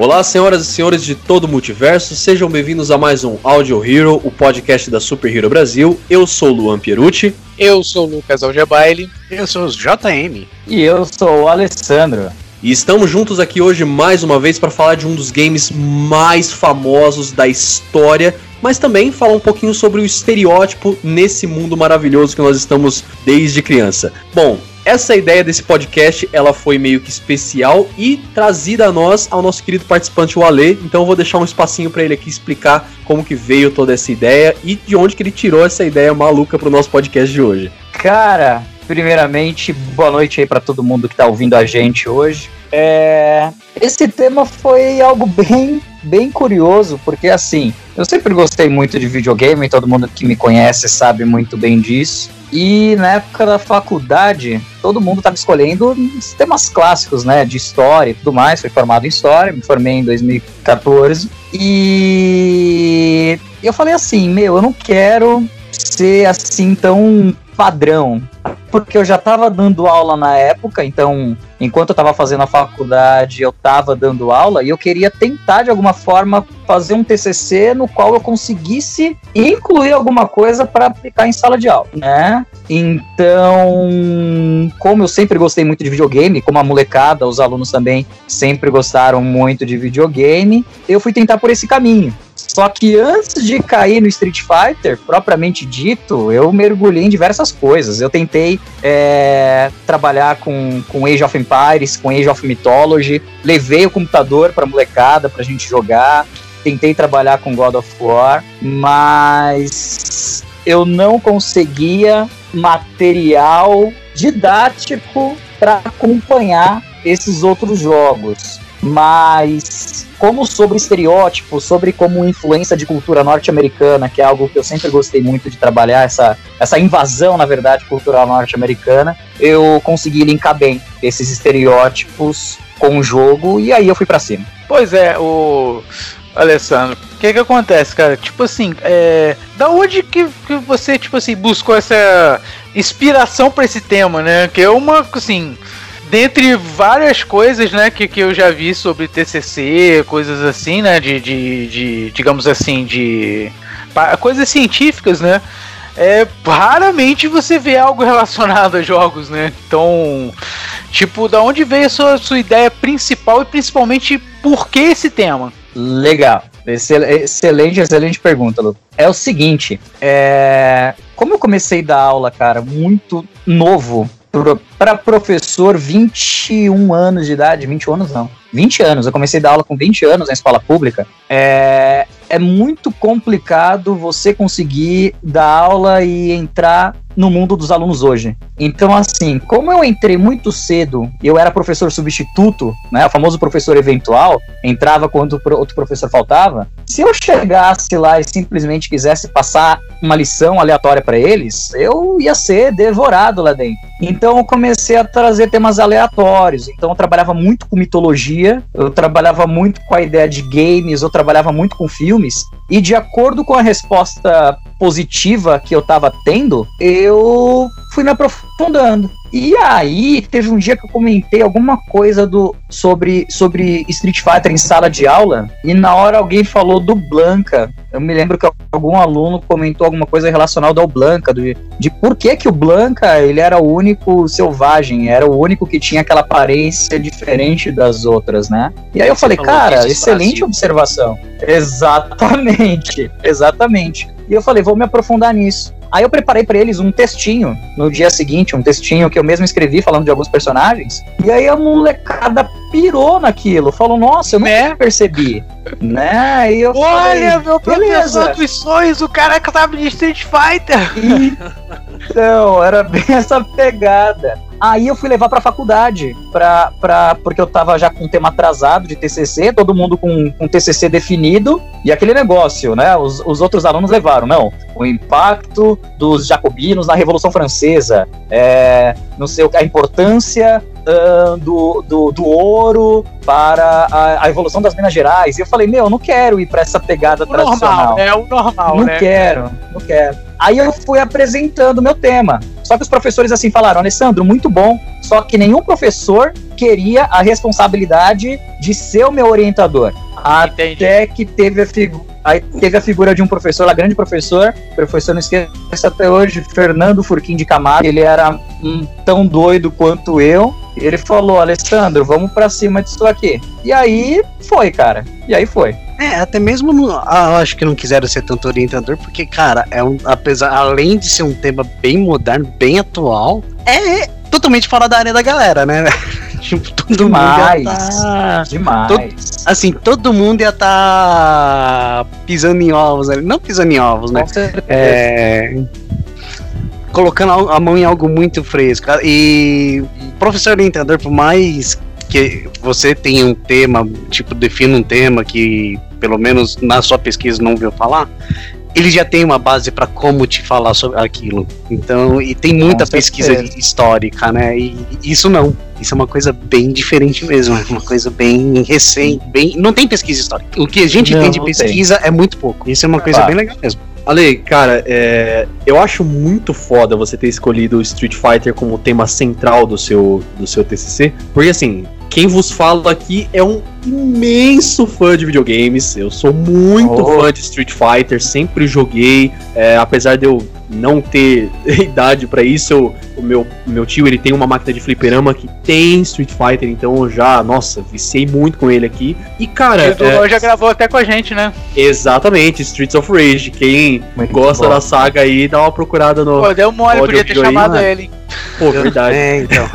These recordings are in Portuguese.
Olá, senhoras e senhores de todo o multiverso, sejam bem-vindos a mais um Audio Hero, o podcast da Super Hero Brasil. Eu sou o Luan Pierucci. Eu sou o Lucas Algebaile. Eu sou o JM. E eu sou o Alessandro. E estamos juntos aqui hoje mais uma vez para falar de um dos games mais famosos da história, mas também falar um pouquinho sobre o estereótipo nesse mundo maravilhoso que nós estamos desde criança. Bom, essa ideia desse podcast, ela foi meio que especial e trazida a nós, ao nosso querido participante, o Ale. Então eu vou deixar um espacinho para ele aqui explicar como que veio toda essa ideia e de onde que ele tirou essa ideia maluca pro nosso podcast de hoje. Cara, primeiramente, boa noite aí para todo mundo que tá ouvindo a gente hoje. É... Esse tema foi algo bem, bem curioso, porque assim, eu sempre gostei muito de videogame, todo mundo que me conhece sabe muito bem disso. E na época da faculdade, todo mundo estava escolhendo temas clássicos, né? De história e tudo mais. Fui formado em história, me formei em 2014. E eu falei assim: meu, eu não quero ser assim tão padrão. Porque eu já estava dando aula na época, então, enquanto eu estava fazendo a faculdade, eu estava dando aula e eu queria tentar, de alguma forma, fazer um TCC no qual eu conseguisse incluir alguma coisa para aplicar em sala de aula, né? Então, como eu sempre gostei muito de videogame, como a molecada, os alunos também sempre gostaram muito de videogame, eu fui tentar por esse caminho. Só que antes de cair no Street Fighter, propriamente dito, eu mergulhei em diversas coisas. Eu tentei é, trabalhar com, com Age of Empires, com Age of Mythology, levei o computador pra molecada pra gente jogar, tentei trabalhar com God of War, mas eu não conseguia material didático para acompanhar esses outros jogos. Mas como sobre estereótipos, sobre como influência de cultura norte-americana, que é algo que eu sempre gostei muito de trabalhar, essa, essa invasão, na verdade, cultural norte-americana, eu consegui linkar bem esses estereótipos com o jogo e aí eu fui para cima. Pois é, o Alessandro, o que que acontece, cara? Tipo assim, é, da onde que, que você, tipo assim, buscou essa inspiração para esse tema, né? Que é uma, assim, dentre várias coisas, né, que, que eu já vi sobre TCC, coisas assim, né, de, de, de digamos assim, de coisas científicas, né, é, raramente você vê algo relacionado a jogos, né? Então, tipo, da onde veio a sua, sua ideia principal e principalmente por que esse tema? Legal. Excelente, excelente pergunta, Lu. É o seguinte, é... como eu comecei a dar aula, cara, muito novo, para professor 21 anos de idade, 21 anos não, 20 anos, eu comecei a dar aula com 20 anos na escola pública, é, é muito complicado você conseguir dar aula e entrar no mundo dos alunos hoje. Então, assim, como eu entrei muito cedo, eu era professor substituto, né, o famoso professor eventual, entrava quando outro professor faltava. Se eu chegasse lá e simplesmente quisesse passar uma lição aleatória para eles, eu ia ser devorado lá dentro. Então, eu comecei a trazer temas aleatórios. Então, eu trabalhava muito com mitologia, eu trabalhava muito com a ideia de games, eu trabalhava muito com filmes. E de acordo com a resposta positiva que eu tava tendo, eu fui me aprofundando. E aí, teve um dia que eu comentei alguma coisa do sobre, sobre Street Fighter em sala de aula, e na hora alguém falou do Blanca. Eu me lembro que algum aluno comentou alguma coisa relacionada ao Blanca, de, de por que que o Blanca, ele era o único selvagem, era o único que tinha aquela aparência diferente das outras, né? E aí eu falei, cara, excelente observação. Exatamente, exatamente. E eu falei, vou me aprofundar nisso. Aí eu preparei para eles um textinho no dia seguinte, um textinho que eu mesmo escrevi falando de alguns personagens. E aí a molecada pirou naquilo, falou: "Nossa, eu né? percebi". né? E eu Olha, falei, meu professor dos sonhos, o cara que tava de Street Fighter. Então, era bem essa pegada. Aí eu fui levar pra faculdade, pra, pra, porque eu tava já com um tema atrasado de TCC, todo mundo com, com TCC definido, e aquele negócio, né? Os, os outros alunos levaram, não, o impacto dos jacobinos na Revolução Francesa, é, não sei, a importância uh, do, do, do, ouro para a, a, evolução das Minas Gerais. E eu falei, meu, eu não quero ir para essa pegada o tradicional. Normal, é o normal, não né? quero, não quero. Aí eu fui apresentando meu tema. Só que os professores assim falaram, Alessandro, muito bom. Só que nenhum professor queria a responsabilidade de ser o meu orientador. Entendi. Até que teve a figura. Aí teve a figura de um professor, lá grande professor, professor não esqueço até hoje, Fernando Furquim de Camargo. Ele era um, tão doido quanto eu. Ele falou, Alessandro, vamos para cima disso aqui. E aí foi, cara. E aí foi. É, até mesmo no, ah, acho que não quiseram ser tanto orientador, porque, cara, é um, apesar, além de ser um tema bem moderno, bem atual, é totalmente fora da área da galera, né? tipo, todo demais, mundo ia tá, demais. Todo, assim, todo mundo ia estar tá pisando em ovos ali. Não pisando em ovos, né? É, colocando a mão em algo muito fresco. E professor orientador, por mais que você tenha um tema, tipo, defina um tema que pelo menos na sua pesquisa não ouviu falar, ele já tem uma base para como te falar sobre aquilo. Então, e tem muita pesquisa histórica, né? E isso não. Isso é uma coisa bem diferente mesmo, é uma coisa bem recente, bem, não tem pesquisa histórica. O que a gente não, tem de pesquisa tem. é muito pouco. Isso é uma coisa ah. bem legal mesmo. Ale, cara, é, eu acho muito foda você ter escolhido o Street Fighter como tema central do seu, do seu TCC, porque assim, quem vos fala aqui é um imenso fã de videogames. Eu sou muito oh. fã de Street Fighter, sempre joguei. É, apesar de eu não ter idade para isso, eu, o meu, meu tio ele tem uma máquina de fliperama que tem Street Fighter, então eu já, nossa, viciei muito com ele aqui. E cara. O é, já gravou até com a gente, né? Exatamente, Streets of Rage. Quem muito gosta bom. da saga aí, dá uma procurada no. Pô, deu mole, podia ter chamado aí, ele. Pô, verdade. É, então.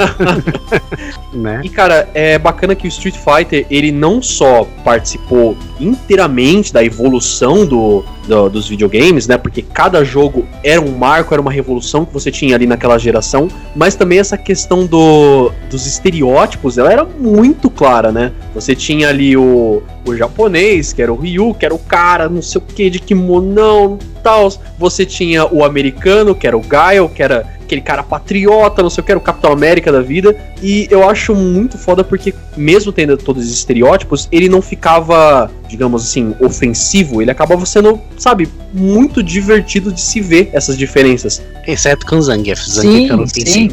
né? E cara, é bacana que o Street Fighter ele não só participou inteiramente da evolução do, do, dos videogames, né? Porque cada jogo era um marco, era uma revolução que você tinha ali naquela geração, mas também essa questão do, dos estereótipos, ela era muito clara, né? Você tinha ali o, o japonês, que era o Ryu, que era o cara, não sei o que, de kimonão tal. Você tinha o americano, que era o Gaio, que era aquele cara patriota, não sei o que, era o Capitão América da vida. E eu acho muito foda porque, mesmo tendo todos os estereótipos, ele não ficava, digamos assim, ofensivo. Ele acabava sendo, sabe, muito divertido de se ver essas diferenças. Exceto com o Zangief. Zangief sim, sim.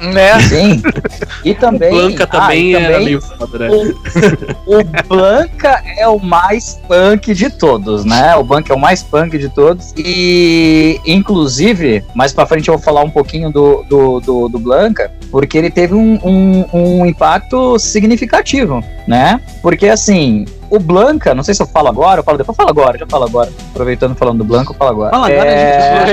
Né? Sim. E também. O Blanca também, ah, também era meio foda, né? O, o Blanca é o mais punk de todos, né? O Blanca é o mais punk de todos. E, inclusive, mais pra frente eu vou falar um pouquinho do, do, do, do Blanca, porque ele teve um, um, um impacto significativo, né? Porque assim, o Blanca, não sei se eu falo agora, eu falo depois, eu falo agora, já falo agora. Aproveitando falando do Blanca, eu falo agora. Fala agora, é...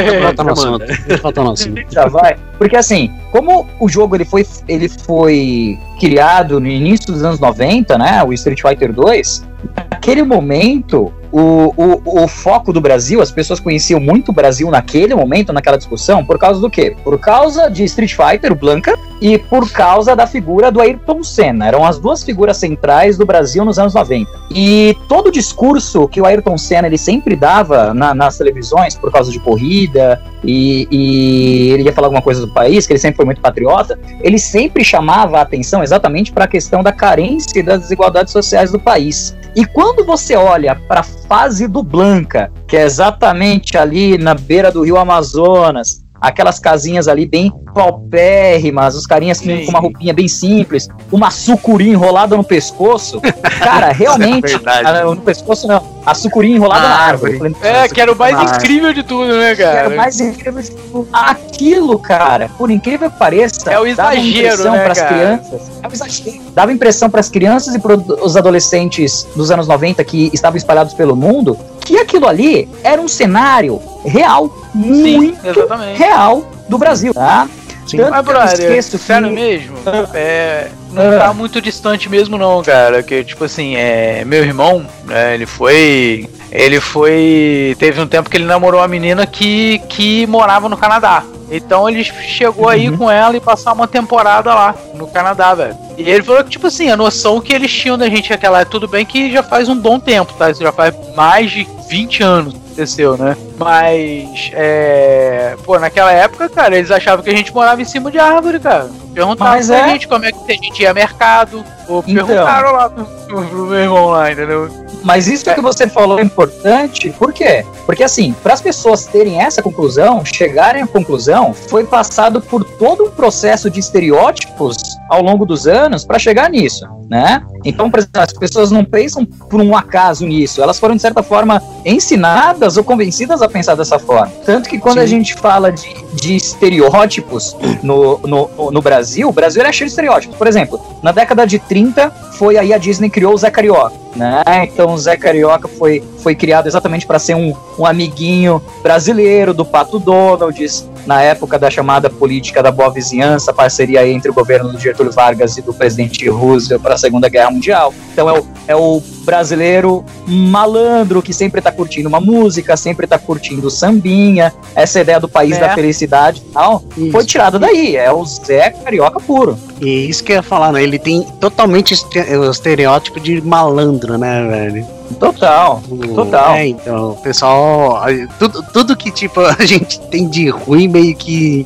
gente. Já vai. Porque assim, como o jogo ele foi, ele foi criado no início dos anos 90, né? O Street Fighter 2, naquele momento o, o, o, foco do Brasil, as pessoas conheciam muito o Brasil naquele momento, naquela discussão, por causa do quê? Por causa de Street Fighter, Blanca, e por causa da figura do Ayrton Senna. Eram as duas figuras centrais do Brasil nos anos 90. E todo o discurso que o Ayrton Senna ele sempre dava na, nas televisões, por causa de corrida, e, e, ele ia falar alguma coisa do país, que ele sempre foi muito patriota, ele sempre chamava a atenção exatamente para a questão da carência e das desigualdades sociais do país. E quando você olha para a fase do Blanca, que é exatamente ali na beira do rio Amazonas, aquelas casinhas ali bem paupérrimas, os carinhas com, com, uma roupinha bem simples, uma sucuri enrolada no pescoço. Cara, realmente. É no pescoço não, a sucuri enrolada ah, na árvore. Falei, é, que era o mais ah, incrível de tudo, né, cara? era o mais incrível de tudo. Aquilo, cara, por incrível que pareça, é o exagero, dava né, pras crianças. É o exagero. Dava impressão para as crianças e para os adolescentes dos anos 90 que estavam espalhados pelo mundo que aquilo ali era um cenário real, Sim, muito exatamente. real do Brasil, tá? Sim. Tanto Mas, brother, esqueço sério que... mesmo, é, não tá muito distante mesmo não, cara, que tipo assim, é, meu irmão, é, ele foi, ele foi, teve um tempo que ele namorou uma menina que, que morava no Canadá, Então ele chegou uhum. aí com ela e passar uma temporada lá no Canadá, velho. E ele falou que, tipo assim, a noção que eles tinham da gente naquela tudo bem que já faz um bom tempo, tá? Isso já faz mais de 20 anos aconteceu, né? Mas, é. Pô, naquela época, cara, eles achavam que a gente morava em cima de árvore, cara. Perguntaram Mas pra é... gente como é que a gente ia mercado. Ou então... perguntaram lá pro, pro meu irmão lá, entendeu? Mas isso que você falou é importante, por quê? Porque assim, para as pessoas terem essa conclusão, chegarem à conclusão, foi passado por todo um processo de estereótipos ao longo dos anos para chegar nisso, né? Então, por exemplo, as pessoas não pensam por um acaso nisso, elas foram de certa forma ensinadas ou convencidas a pensar dessa forma. Tanto que quando Sim. a gente fala de, de estereótipos no, no, no Brasil, o Brasil era cheio de estereótipos. Por exemplo, na década de 30 foi aí a Disney criou o Zé Carioca, né? Então o Zé Carioca foi, foi criado exatamente para ser um, um amiguinho brasileiro do Pato Donald, na época da chamada política da boa vizinhança, parceria entre o governo do Getúlio Vargas e do presidente Roosevelt para a Segunda Guerra Mundial. Então é o, é o brasileiro malandro que sempre está curtindo uma música, sempre está curtindo sambinha, essa ideia do país é. da felicidade e tal, isso. foi tirada daí, é o Zé Carioca puro. E isso que eu ia falar, né? Ele tem totalmente o estereótipo de malandro, né, velho? Total, total. É, então, pessoal, tudo, tudo que tipo a gente tem de ruim meio que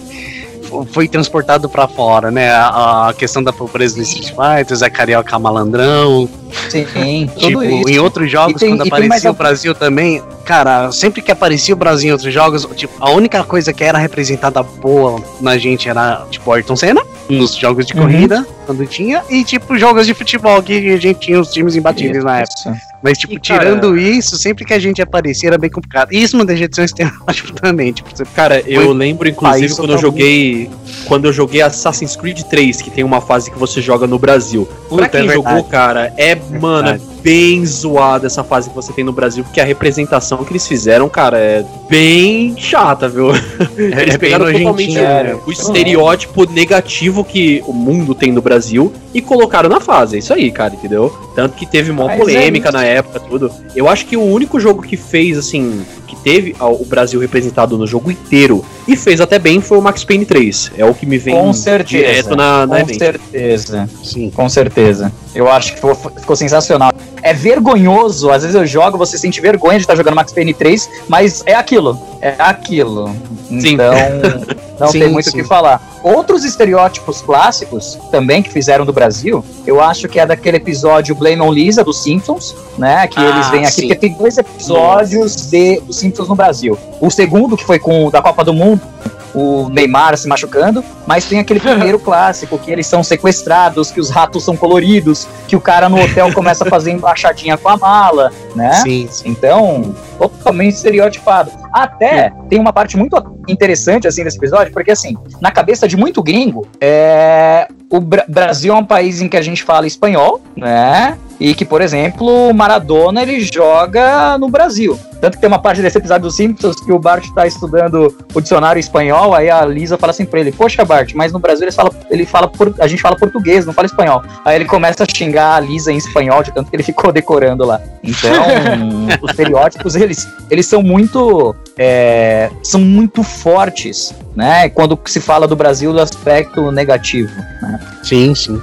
foi transportado para fora, né? A, a, questão da pobreza do Street Fighter, Zé Carioca malandrão. Sim, tipo, isso. em outros jogos, tem, quando aparecia o Brasil também, cara, sempre que aparecia o Brasil em outros jogos, tipo, a única coisa que era representada boa na gente era, tipo, Ayrton Senna, nos jogos de uhum. corrida, quando tinha, e, tipo, jogos de futebol, que a gente tinha os times imbatíveis na época. Mas, tipo, e, tirando cara, isso, sempre que a gente aparecia era bem complicado. E isso não deixa de ser um estereótipo também. Tipo, você cara, eu lembro, inclusive, quando eu joguei. Quando eu joguei Assassin's Creed 3, que tem uma fase que você joga no Brasil. Puta, pra quem é jogou, cara, é, mano, é bem zoada essa fase que você tem no Brasil, porque a representação que eles fizeram, cara, é bem chata, viu? É, eles é pegaram totalmente é, o estereótipo negativo que o mundo tem no Brasil e colocaram na fase. É isso aí, cara, entendeu? Tanto que teve uma Mas polêmica é na época, tudo. Eu acho que o único jogo que fez, assim, que teve o Brasil representado no jogo inteiro e fez até bem foi o Max Payne 3. É o que me vem com certeza, direto na, na Com event. certeza. Sim. Com certeza. Eu acho que ficou, ficou sensacional é vergonhoso. Às vezes eu jogo, você sente vergonha de estar jogando Max Payne 3, mas é aquilo. É aquilo. Sim. Então, não sim, tem muito o que falar. Outros estereótipos clássicos também que fizeram do Brasil, eu acho que é daquele episódio Blame on Lisa dos Simpsons, né? Que ah, eles vêm aqui, sim. porque tem dois episódios de dos Simpsons no Brasil. O segundo, que foi com da Copa do Mundo, o Neymar se machucando, mas tem aquele primeiro clássico que eles são sequestrados, que os ratos são coloridos, que o cara no hotel começa a fazer embaixadinha com a mala, né? Sim, sim. Então, totalmente estereotipado. Até tem uma parte muito interessante assim desse episódio, porque assim, na cabeça de muito gringo, é, o Brasil é um país em que a gente fala espanhol, né? E que, por exemplo, o Maradona ele joga no Brasil. Tanto que tem uma parte desse episódio dos Simpsons que o Bart está estudando o dicionário espanhol, aí a Lisa fala assim pra ele, poxa Bart, mas no Brasil ele fala, ele fala a gente fala português, não fala espanhol. Aí ele começa a xingar a Lisa em espanhol, de tanto que ele ficou decorando lá. Então, os estereótipos, eles, eles são muito é, são muito fortes, né? Quando se fala do Brasil do aspecto negativo. Né? Sim, sim.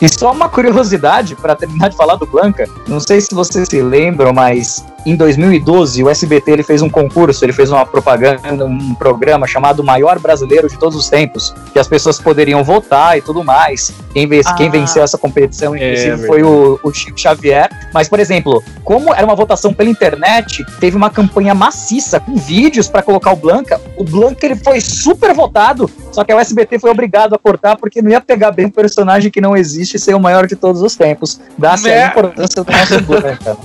E só uma curiosidade para terminar de falar do Blanca, não sei se vocês se lembram, mas em 2012 o SBT ele fez um concurso, ele fez uma propaganda, um programa chamado Maior Brasileiro de Todos os Tempos, que as pessoas poderiam votar e tudo mais. Quem, vence, ah, quem venceu essa competição, é inclusive, é foi o, o Chico Xavier. Mas, por exemplo, como era uma votação pela internet, teve uma campanha maciça com vídeos para colocar o Blanca. O Blanca ele foi super votado, só que o SBT foi obrigado a cortar porque não ia pegar bem um personagem que não existe ser o maior de todos os tempos. Dá-se né? a importância do nosso Blanca.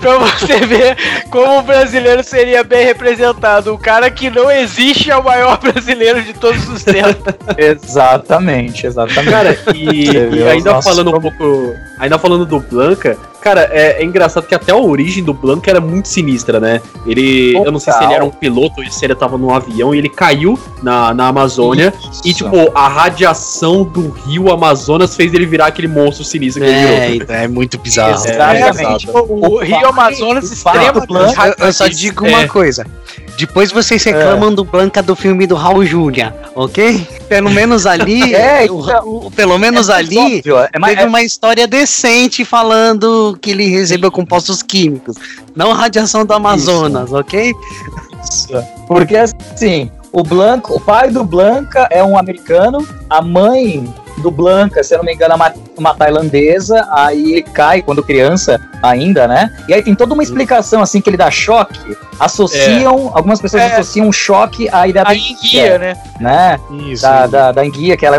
pra você ver como o brasileiro seria bem representado. O cara que não existe é o maior brasileiro de todos os tempos. exatamente, exatamente. Cara, e, e ainda falando um pouco. Ainda falando do Blanca, Cara, é, é, engraçado que até a origem do Blanco era muito sinistra, né? Ele. Total. Eu não sei se ele era um piloto ou se ele tava num avião e ele caiu na, na Amazônia. Isso. E, tipo, a radiação do rio Amazonas fez ele virar aquele monstro sinistro que é, ele virou. É muito bizarro. Exatamente. É, o, o, Rio Amazonas extremo. Eu, eu só digo uma é. coisa. Depois vocês reclamam é. do Blanca do filme do Raul Júlia, ok? Pelo menos ali. é, o, então, o, pelo menos é ali é, teve uma história decente falando que ele recebeu compostos químicos. Não radiação do Amazonas, Isso. ok? Porque assim, o Blanco, o pai do Blanca é um americano, a mãe do Blanca, se eu não me engano, é uma, uma tailandesa, aí cai quando criança ainda, né? E aí tem toda uma explicação assim que ele dá choque, associam, é. algumas pessoas é. associam um choque à ideia da enguia, né? né? Isso. Da, da, da enguia, que ela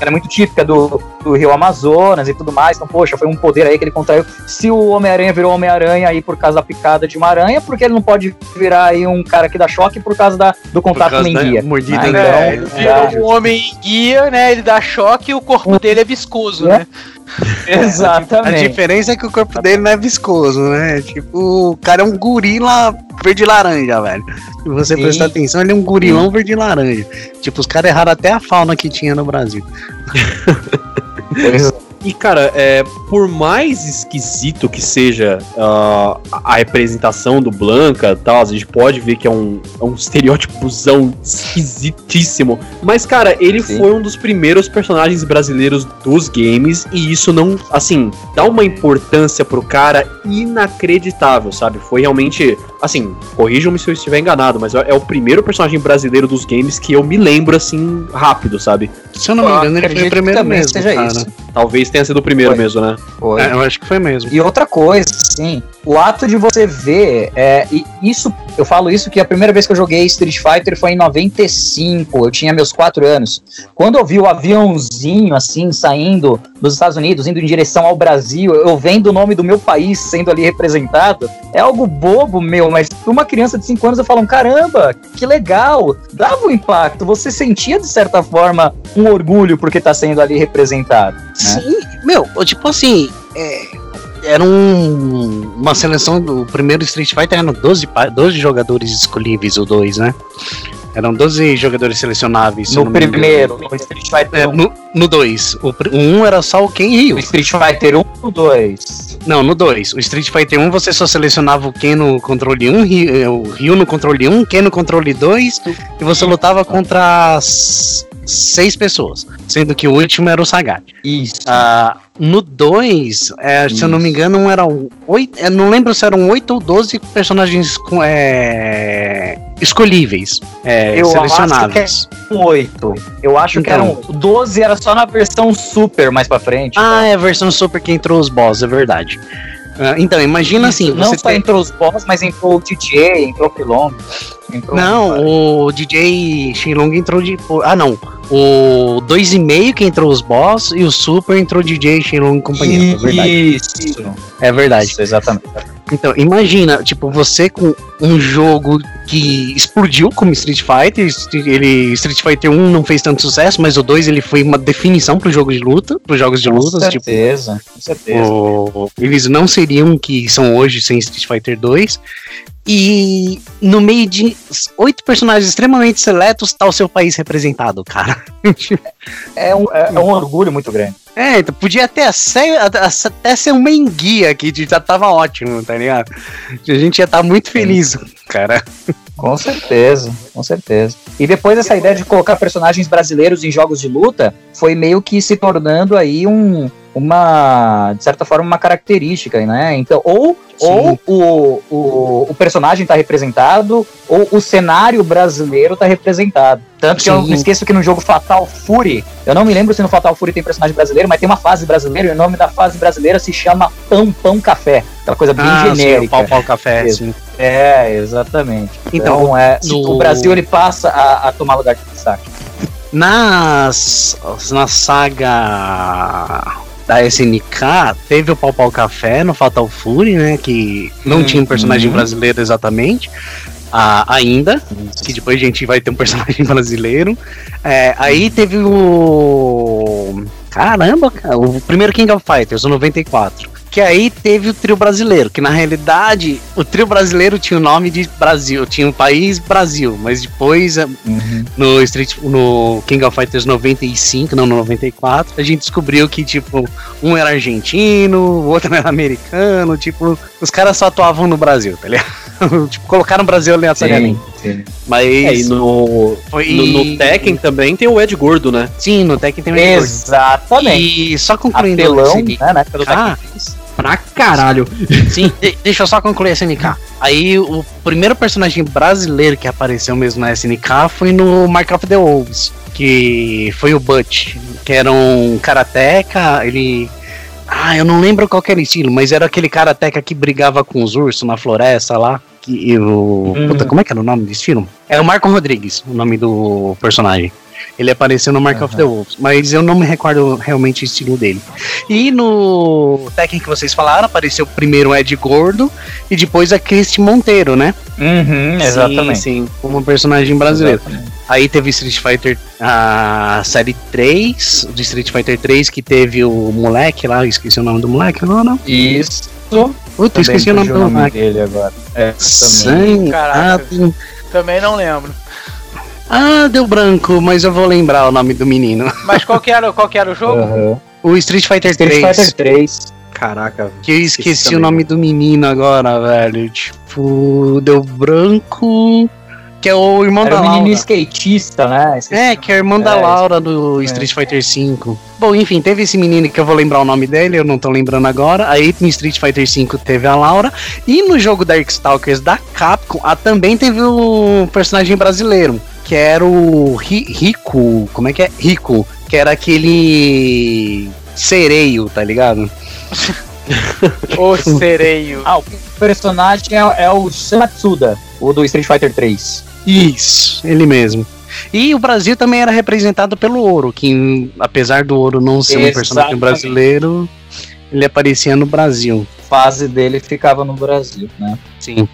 ela é muito típica do, do Rio Amazonas e tudo mais. Então, poxa, foi um poder aí que ele contraiu. Se o Homem-Aranha virou Homem-Aranha aí por causa da picada de uma aranha, porque ele não pode virar aí um cara que dá choque por causa da, do contato com enguia. Mordida, ah, né? Então, é, virou um homem guia, né? Ele dá choque e o corpo dele é viscoso, é. né? Exatamente. A diferença é que o corpo dele não é viscoso, né? Tipo, o cara é um gorila verde laranja, velho. Se você Sim. prestar atenção, ele é um gorilão Sim. verde laranja. Tipo, os caras erraram até a fauna que tinha no Brasil. E, cara, é, por mais esquisito que seja uh, a representação do Blanca tal, a gente pode ver que é um, é um estereótipozão esquisitíssimo. Mas, cara, ele Sim. foi um dos primeiros personagens brasileiros dos games e isso não, assim, dá uma importância pro cara inacreditável, sabe? Foi realmente, assim, corrijam-me se eu estiver enganado, mas é, é o primeiro personagem brasileiro dos games que eu me lembro, assim, rápido, sabe? Se eu não me engano, ele foi o primeiro mesmo, cara. Isso. Talvez tenha sido o primeiro foi. mesmo, né? Foi. É, eu acho que foi mesmo. E outra coisa, sim, o ato de você ver, é, e isso, eu falo isso que a primeira vez que eu joguei Street Fighter foi em 95, eu tinha meus 4 anos. Quando eu vi o aviãozinho, assim, saindo dos Estados Unidos, indo em direção ao Brasil, eu vendo o nome do meu país sendo ali representado, é algo bobo, meu, mas pra uma criança de 5 anos eu falo, caramba, que legal, dava um impacto, você sentia de certa forma um orgulho porque tá sendo ali representado. Né? Sim, meu, tipo assim, é, era um, uma seleção do primeiro Street Fighter, eram 12, 12 jogadores escolhíveis, o 2, né? Eram 12 jogadores selecionáveis. No primeiro, no Street Fighter 1. É, no 2. O 1 um era só o Ken Ryu. No Street Fighter 1 ou 2? Não, no 2. O Street Fighter 1 você só selecionava o Ken no controle 1, eh, o Ryu no controle 1, Ken no controle 2, e você lutava contra seis pessoas, sendo que o último era o Sagat. Isso. Uh, no 2, é, se eu não me engano, eram oito. Não lembro se eram oito ou doze personagens com, é, escolhíveis, é, eu selecionáveis. Acho que é oito. Eu acho então, que eram 12 era só na versão super mais pra frente. Ah, tá? é a versão super que entrou os boss, é verdade. Uh, então, imagina Isso, assim. Não só tem... entrou os boss, mas entrou o DJ, entrou o Pilong. Não, o DJ Shenlong entrou de. Ah, não. O 2,5 que entrou os boss e o Super entrou DJ Shenlong e companhia. É verdade. Isso. É verdade. Isso, exatamente. Então, imagina, tipo, você com um jogo que explodiu como Street Fighter, ele Street Fighter 1 não fez tanto sucesso, mas o 2 ele foi uma definição para os jogos de luta, para os jogos de com tipo, certeza, tipo, com certeza. O, eles não seriam que são hoje sem Street Fighter 2. E no meio de oito personagens extremamente seletos, tá o seu país representado, cara. é, um, é, é um orgulho muito grande. É, então podia até ser, até ser uma enguia aqui, já tava ótimo, tá ligado? A gente ia estar tá muito feliz, cara. Com certeza, com certeza. E depois essa ideia de colocar personagens brasileiros em jogos de luta foi meio que se tornando aí um, uma, de certa forma, uma característica, né? Então, ou, ou o, o, o personagem está representado, ou o cenário brasileiro está representado. Tanto Sim. que eu não esqueço que no jogo Fatal Fury, eu não me lembro se no Fatal Fury tem personagem brasileiro, mas tem uma fase brasileira e o nome da fase brasileira se chama Pão Pão Café. Aquela coisa bem ah, genérica. Sim, pão Pão Café, sim. É, exatamente. Então, então é, no... o Brasil ele passa a, a tomar lugar de destaque. Nas, na saga da SNK, teve o Pau Pau Café no Fatal Fury, né? Que não hum, tinha um personagem hum. brasileiro exatamente. Ah, ainda, que depois a gente vai ter um personagem brasileiro. É, aí teve o. Caramba, cara, o primeiro King of Fighters, o 94 que aí teve o trio brasileiro, que na realidade o trio brasileiro tinha o nome de Brasil, tinha o país Brasil, mas depois eh, uhum. no Street no King of Fighters 95, não no 94, a gente descobriu que tipo um era argentino, o outro era americano, tipo, os caras só atuavam no Brasil, tá ligado? tipo, colocaram o Brasil aleatoriamente. Sim, sim. Mas. É, e no, foi... no, no, Tekken também tem o Ed Gordo, né? Sim, no Tekken tem o Ed Exatamente. Gordo. E só concluindo Apelão, esse... né, na época do ah, Pra caralho. Sim, de, deixa eu só concluir a SNK. Aí o primeiro personagem brasileiro que apareceu mesmo na SNK foi no of the Wolves, que foi o Butch, que era um karateca, ele ah, eu não lembro qual era o estilo, mas era aquele karateca que brigava com os ursos na floresta lá. Que o. Hum. Puta, como é que era o nome desse filme? É o Marco Rodrigues, o nome do personagem. Ele apareceu no Mark uhum. of the Wolves, mas eu não me recordo realmente o estilo dele. E no Tekken que vocês falaram, apareceu primeiro o Ed Gordo e depois a Christy Monteiro, né? Uhum, exatamente. Sim, sim, como personagem brasileiro. Exatamente. Aí teve Street Fighter, a série 3, de Street Fighter 3, que teve o moleque lá, esqueci o nome do moleque agora, não? Isso. Puta, esqueci o nome do moleque. dele agora. É, também. Caraca, também não lembro. Ah, deu branco, mas eu vou lembrar o nome do menino. Mas qual que era, qual que era o jogo? Uhum. O Street Fighter Street 3. Street Fighter 3. Caraca. Que eu esqueci, esqueci o nome do menino agora, velho. Tipo, deu branco. Que é o irmão Era da Laura. menino skatista, né? Esqueci é, que é o irmão é, da Laura do é. Street Fighter V. Bom, enfim, teve esse menino que eu vou lembrar o nome dele, eu não tô lembrando agora. Aí no Street Fighter V teve a Laura. E no jogo Darkstalkers da Capcom, a, também teve o personagem brasileiro que era o Rico, como é que é? Rico, que era aquele sereio, tá ligado? o sereio. Ah, o personagem é, é o Samatsuda, o do Street Fighter 3. Isso, ele mesmo. E o Brasil também era representado pelo Ouro, que apesar do Ouro não ser Exatamente. um personagem brasileiro, ele aparecia no Brasil. A fase dele ficava no Brasil, né? Sim.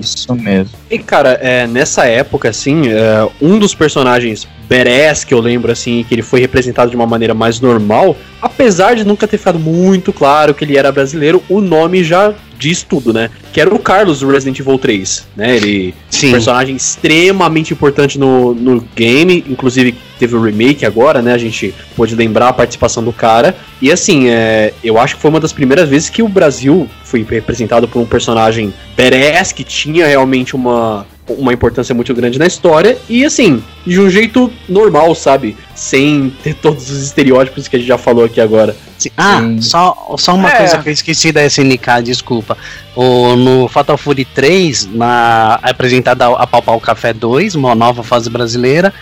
Isso mesmo. E cara, é, nessa época, assim, é, um dos personagens badass que eu lembro, assim, que ele foi representado de uma maneira mais normal, apesar de nunca ter ficado muito claro que ele era brasileiro, o nome já diz tudo, né? Que era o Carlos do Resident Evil 3, né? Ele Sim. um personagem extremamente importante no, no game, inclusive teve o remake agora, né? A gente pôde lembrar a participação do cara. E assim, é, eu acho que foi uma das primeiras vezes que o Brasil foi representado por um personagem badass que tinha realmente uma uma importância muito grande na história e assim, de um jeito normal, sabe? Sem ter todos os estereótipos que a gente já falou aqui agora. Ah, só, só uma é. coisa que eu esqueci da SNK, desculpa. O, no Fatal Fury 3, na, é apresentada a Palpar o Café 2, uma nova fase brasileira,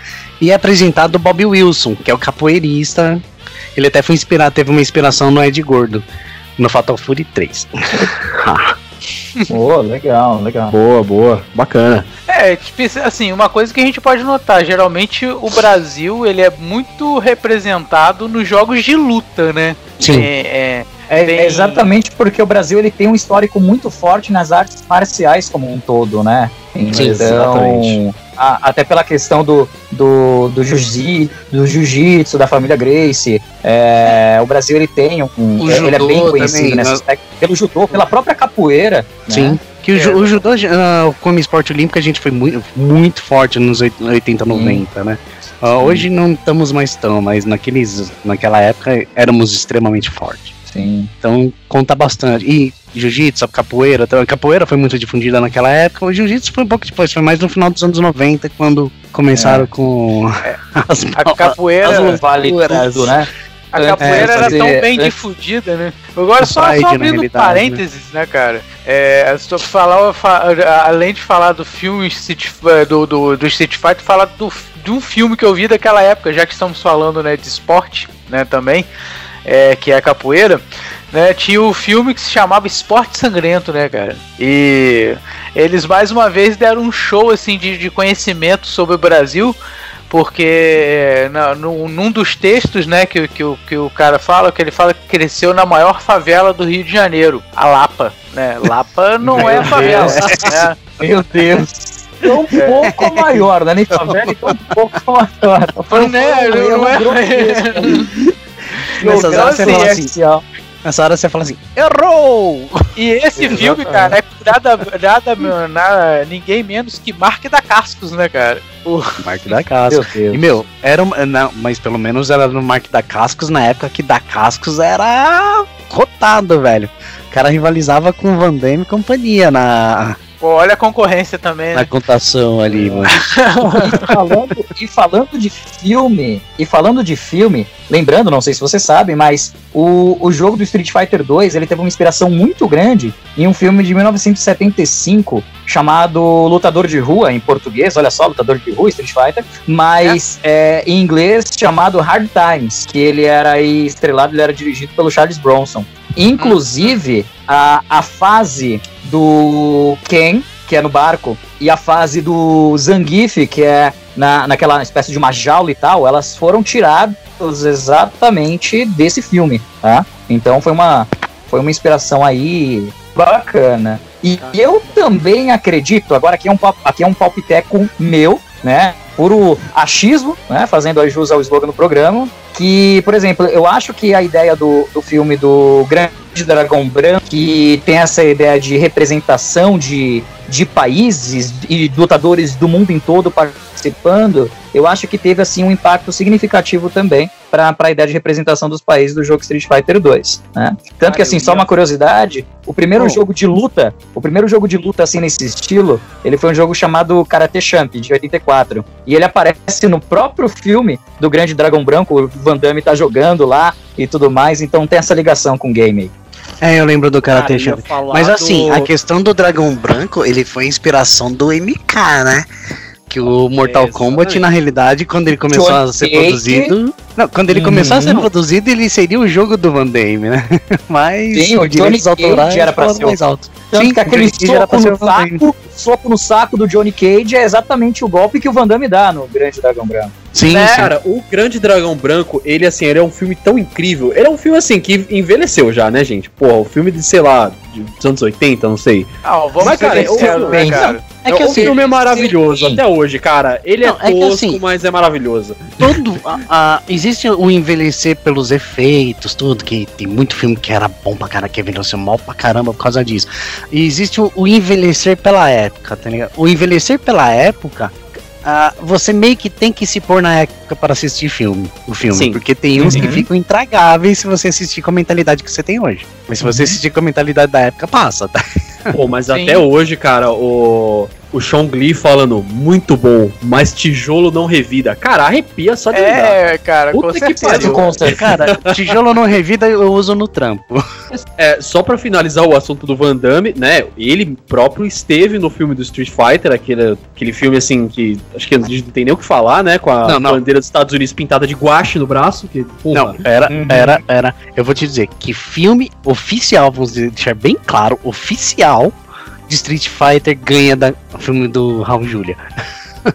e é apresentado o Bob Wilson, que é o capoeirista. Ele até foi inspirado, teve uma inspiração no Ed Gordo, no Fatal Fury 3. Boa, legal, legal. Boa, boa, bacana. É, tipo, assim, uma coisa que a gente pode notar, geralmente o Brasil, ele é muito representado nos jogos de luta, né? Sim. É, é, é, tem... exatamente porque o Brasil ele tem um histórico muito forte nas artes marciais como um todo, né? Então, exatamente. A, até pela questão do, do, do jiu-jitsu, da família Grace. É, o Brasil ele tem um. O ele é bem conhecido também, nesse aspecto. Pelo judô, pela própria capoeira. Sim. Né? Que o, é. o judô, uh, como esporte olímpico, a gente foi muito, muito forte nos 80, 90, Sim. né? Uh, hoje não estamos mais tão, mas naqueles, naquela época éramos extremamente fortes. Sim. Então conta bastante. E jiu-jitsu, capoeira, capoeira foi muito difundida naquela época. O jiu-jitsu foi um pouco depois, foi mais no final dos anos 90 quando começaram é. com é. as, a capoeira as vale tudo, né? A capoeira é, era tão bem é, difundida, né? Agora só, só abrindo parênteses, né, cara? É, só falar, além de falar do filme do, do, do Street Fighter, falar do, de um filme que eu vi daquela época, já que estamos falando né, de esporte, né, também é, que é a capoeira, né, tinha o filme que se chamava Esporte Sangrento, né, cara? E eles mais uma vez deram um show assim de, de conhecimento sobre o Brasil, porque é, na, no, num dos textos, né, que, que, o, que o cara fala, que ele fala que cresceu na maior favela do Rio de Janeiro, a Lapa, né? Lapa não é favela, né? Meu Deus tão pouco maior, né? Nem favela, tão pouco maior. Foi né, não, não é. Nessas horas você fala assim. Nessa hora você fala assim, errou! E esse filme, cara, é nada, nada, nada, ninguém menos que Mark da Cascos, né, cara? O... Mark da Cascos. E, meu, era não, mas pelo menos era no Mark da Cascos na época que da Cascos era rotado, velho. O cara rivalizava com o Van Damme e companhia na, Pô, olha a concorrência também, né? Na contação ali, mano. e, falando, e falando de filme, e falando de filme, lembrando, não sei se você sabe, mas o, o jogo do Street Fighter 2 ele teve uma inspiração muito grande em um filme de 1975 chamado Lutador de Rua, em português, olha só, Lutador de Rua, Street Fighter, mas é. É, em inglês chamado Hard Times, que ele era estrelado, ele era dirigido pelo Charles Bronson. Inclusive, a, a fase do Ken, que é no barco, e a fase do Zangief, que é na, naquela espécie de uma jaula e tal, elas foram tiradas exatamente desse filme, tá? Então foi uma, foi uma inspiração aí bacana. E eu também acredito, agora aqui é um, aqui é um palpiteco meu, né? Puro achismo, né? Fazendo a jus ao slogan do programa. Que, por exemplo, eu acho que a ideia do, do filme do Grande Dragão Branco, que tem essa ideia de representação de, de países e lutadores do mundo em todo participando, eu acho que teve assim um impacto significativo também para a ideia de representação dos países do jogo Street Fighter 2, né? Tanto que assim, só uma curiosidade, o primeiro oh. jogo de luta, o primeiro jogo de luta assim nesse estilo, ele foi um jogo chamado Karate Champ de 84, e ele aparece no próprio filme do Grande Dragão Branco, o Van Damme tá jogando lá e tudo mais, então tem essa ligação com o game. É, eu lembro do Karate Champ. Mas assim, do... a questão do Dragão Branco, ele foi inspiração do MK, né? Que o Mortal Kombat, na realidade, quando ele começou John a ser Cage. produzido. Não, quando ele começou a ser uhum. produzido, ele seria o jogo do Van Damme, né? Mas Sim, o Johnny Cage era pra ser mais alto. Tanto Sim, que aquele soco no, saco, soco no saco do Johnny Cage é exatamente o golpe que o Van Damme dá no Grande Dragão Branco. Sim, é, sim. Cara, o Grande Dragão Branco, ele assim, ele é um filme tão incrível. Ele é um filme assim que envelheceu já, né, gente? Pô, o filme de, sei lá, dos anos 80, não sei. Ah, vamos mas, cara, o, filme, né, cara? É que o assim, filme é maravilhoso sim. até hoje, cara. Ele não, é, é tosco, assim, mas é maravilhoso. Todo, a, a, existe o envelhecer pelos efeitos, tudo, que tem muito filme que era bom pra caramba, que envelheceu mal pra caramba por causa disso. E existe o, o envelhecer pela época, tá ligado? O envelhecer pela época Uh, você meio que tem que se pôr na época para assistir filme, o filme, Sim. porque tem uns uhum. que ficam intragáveis se você assistir com a mentalidade que você tem hoje. Mas se você uhum. assistir com a mentalidade da época, passa, tá? Pô, mas Sim. até hoje, cara, o o Sean Glee falando, muito bom, mas tijolo não revida. Cara, arrepia só de É, cara, Puta com certeza. Consta. Cara, tijolo não revida eu uso no trampo. É, só pra finalizar o assunto do Van Damme, né, ele próprio esteve no filme do Street Fighter, aquele, aquele filme assim que acho que a gente não tem nem o que falar, né, com a não, não. bandeira dos Estados Unidos pintada de guache no braço. Que, não, era, uhum. era, era. Eu vou te dizer que filme oficial, vamos deixar bem claro, oficial de Street Fighter ganha da filme do Raul Julia.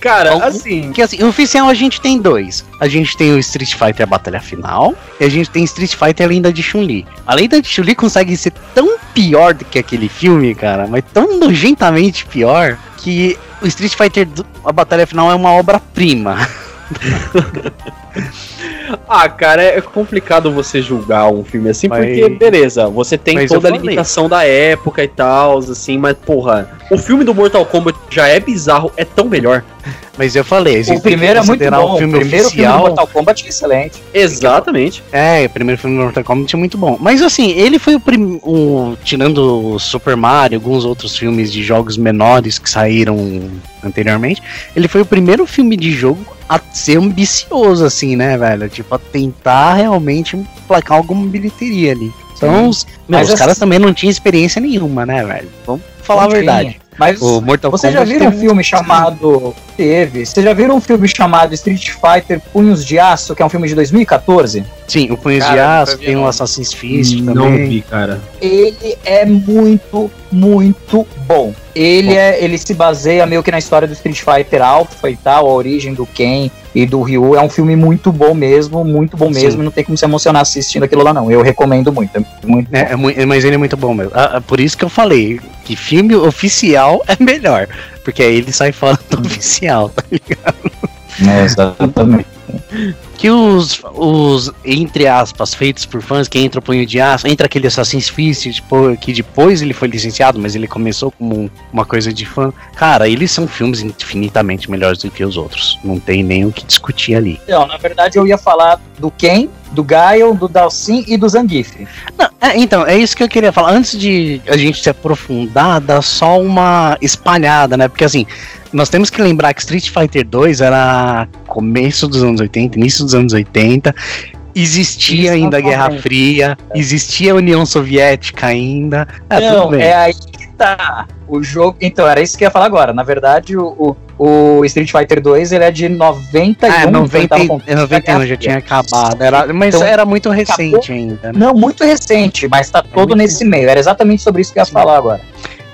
Cara, então, assim. Que assim, oficial a gente tem dois. A gente tem o Street Fighter Batalha Final e a gente tem Street Fighter Lenda de Chun-Li. A Lenda de Chun-Li consegue ser tão pior do que aquele filme, cara, mas tão nojentamente pior que o Street Fighter a Batalha Final é uma obra-prima. ah, cara, é complicado você julgar um filme assim, mas... porque, beleza, você tem toda a limitação da época e tal, assim, mas, porra, o filme do Mortal Kombat já é bizarro, é tão melhor. Mas eu falei, o primeiro é muito bom, o filme o primeiro oficial... filme do Mortal Kombat é excelente. Exatamente. É, o primeiro filme do Mortal Kombat é muito bom. Mas assim, ele foi o primeiro, tirando o Super Mario, alguns outros filmes de jogos menores que saíram anteriormente, ele foi o primeiro filme de jogo a ser ambicioso, assim, né, velho? Tipo, a tentar realmente placar alguma bilheteria ali. Então, os, meu, os caras também não tinham experiência nenhuma, né, velho? Vamos falar a verdade. Mas o Mortal você Kombat já viram um filme chamado. Teve. Você já viram um filme chamado Street Fighter Punhos de Aço, que é um filme de 2014? Sim, o Punhos cara, de Aço, tem o Assassin's Fist não também. Não vi, cara. Ele é muito, muito bom. Ele, bom. é, ele se baseia meio que na história do Street Fighter Alpha e tal, a origem do Ken e do Ryu. É um filme muito bom mesmo, muito bom mesmo. Sim. Não tem como se emocionar assistindo aquilo lá, não. Eu recomendo muito. É muito é, é, mas ele é muito bom mesmo. Ah, ah, por isso que eu falei que filme oficial é melhor. Porque aí ele sai fora do oficial, tá ligado? É, exatamente. que os, os, entre aspas, feitos por fãs, que entra o Punho de Aço, entra aquele Assassin's Creed, tipo, que depois ele foi licenciado, mas ele começou como uma coisa de fã. Cara, eles são filmes infinitamente melhores do que os outros. Não tem nem o que discutir ali. Não, na verdade eu ia falar do Ken, do Gaio, do Dalsin e do Zangief. Não, é, então, é isso que eu queria falar. Antes de a gente se aprofundar, dá só uma espalhada, né? Porque assim, nós temos que lembrar que Street Fighter 2 era começo dos anos 80, início dos anos 80. Existia isso ainda a Guerra Fria, existia a União Soviética ainda. É, Não, é aí que tá. O jogo. Então, era isso que eu ia falar agora. Na verdade, o, o, o Street Fighter 2 ele é de 91. Ah, 90, então 91 já tinha acabado. Era, mas então, era muito recente acabou, ainda. Né? Não, muito recente, mas tá é todo nesse meio. Era exatamente sobre isso que eu ia falar agora.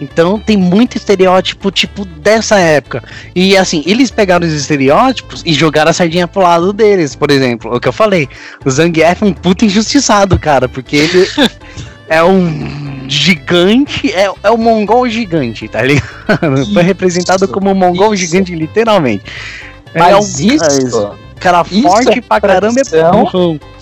Então tem muito estereótipo, tipo, dessa época. E assim, eles pegaram os estereótipos e jogaram a sardinha pro lado deles, por exemplo. O que eu falei, o Zangief é um puta injustiçado, cara, porque ele é um gigante, é, é o mongol gigante, tá ligado? Foi representado como um mongol isso. gigante, literalmente. Mas é um, isso, cara forte é pra caramba é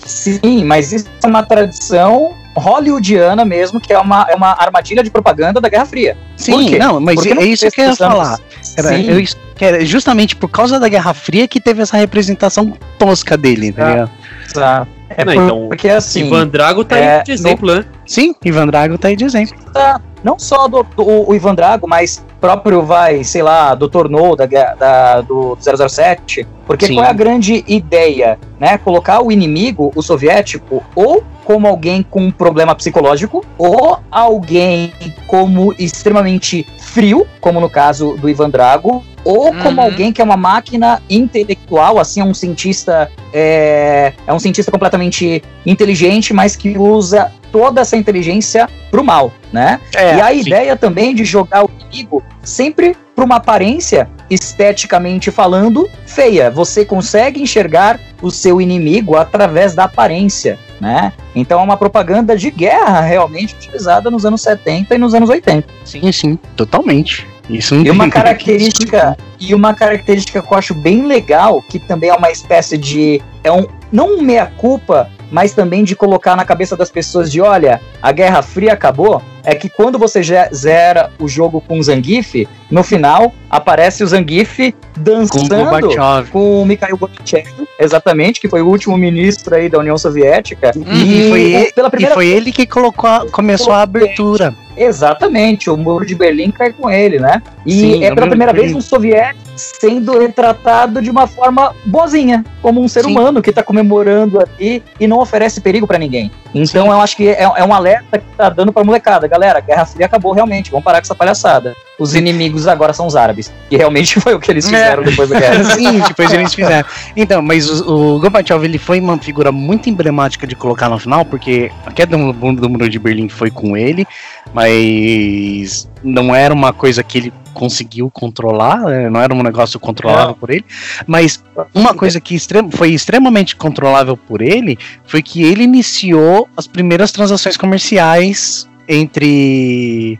Sim, mas isso é uma tradição hollywoodiana mesmo, que é uma, é uma armadilha de propaganda da Guerra Fria. Sim, não, mas é isso que eu ia falar. Era, eu, era justamente por causa da Guerra Fria que teve essa representação tosca dele, tá Exato. É não, então, porque assim. Ivan Drago tá é, aí de exemplo, no... né? Sim, Ivan Drago tá aí de exemplo. Tá, não só do, do, o Ivan Drago, mas próprio, vai, sei lá, do Tornou, da, da, do 007. Porque Sim. qual é a grande ideia? Né? Colocar o inimigo, o soviético, ou como alguém com um problema psicológico, ou alguém como extremamente frio, como no caso do Ivan Drago, ou como uhum. alguém que é uma máquina intelectual, assim, é um cientista é, é um cientista completamente inteligente, mas que usa toda essa inteligência pro mal, né? É, e a sim. ideia também de jogar o inimigo sempre para uma aparência esteticamente falando feia. Você consegue enxergar o seu inimigo através da aparência, né? Então é uma propaganda de guerra realmente utilizada nos anos 70 e nos anos 80. Sim, sim, totalmente. Isso e uma característica e uma característica que eu acho bem legal, que também é uma espécie de é um não um meia culpa, mas também de colocar na cabeça das pessoas de, olha, a Guerra Fria acabou, é que quando você zera o jogo com o Zangief, no final aparece o Zangief dançando com, com o Mikhail Gorbachev, exatamente, que foi o último ministro aí da União Soviética. Hum, e, foi, ele, pela primeira e foi ele que colocou, começou a abertura. Exatamente, o muro de Berlim cai com ele, né? E Sim, é pela primeira vez um soviético sendo retratado de uma forma boazinha, como um ser Sim. humano que está comemorando ali e não oferece perigo para ninguém. Então Sim. eu acho que é, é, um alerta que tá dando pra molecada. Galera, a Guerra Fria acabou realmente, vamos parar com essa palhaçada. Os inimigos agora são os árabes. E realmente foi o que eles fizeram é. depois da guerra. Sim, depois eles fizeram. Então, mas o, o Gorbachev ele foi uma figura muito emblemática de colocar no final, porque a queda do, do muro de Berlim foi com ele, mas não era uma coisa que ele conseguiu controlar, né? não era um negócio controlável é. por ele, mas uma coisa que extrem, foi extremamente controlável por ele foi que ele iniciou as primeiras transações comerciais entre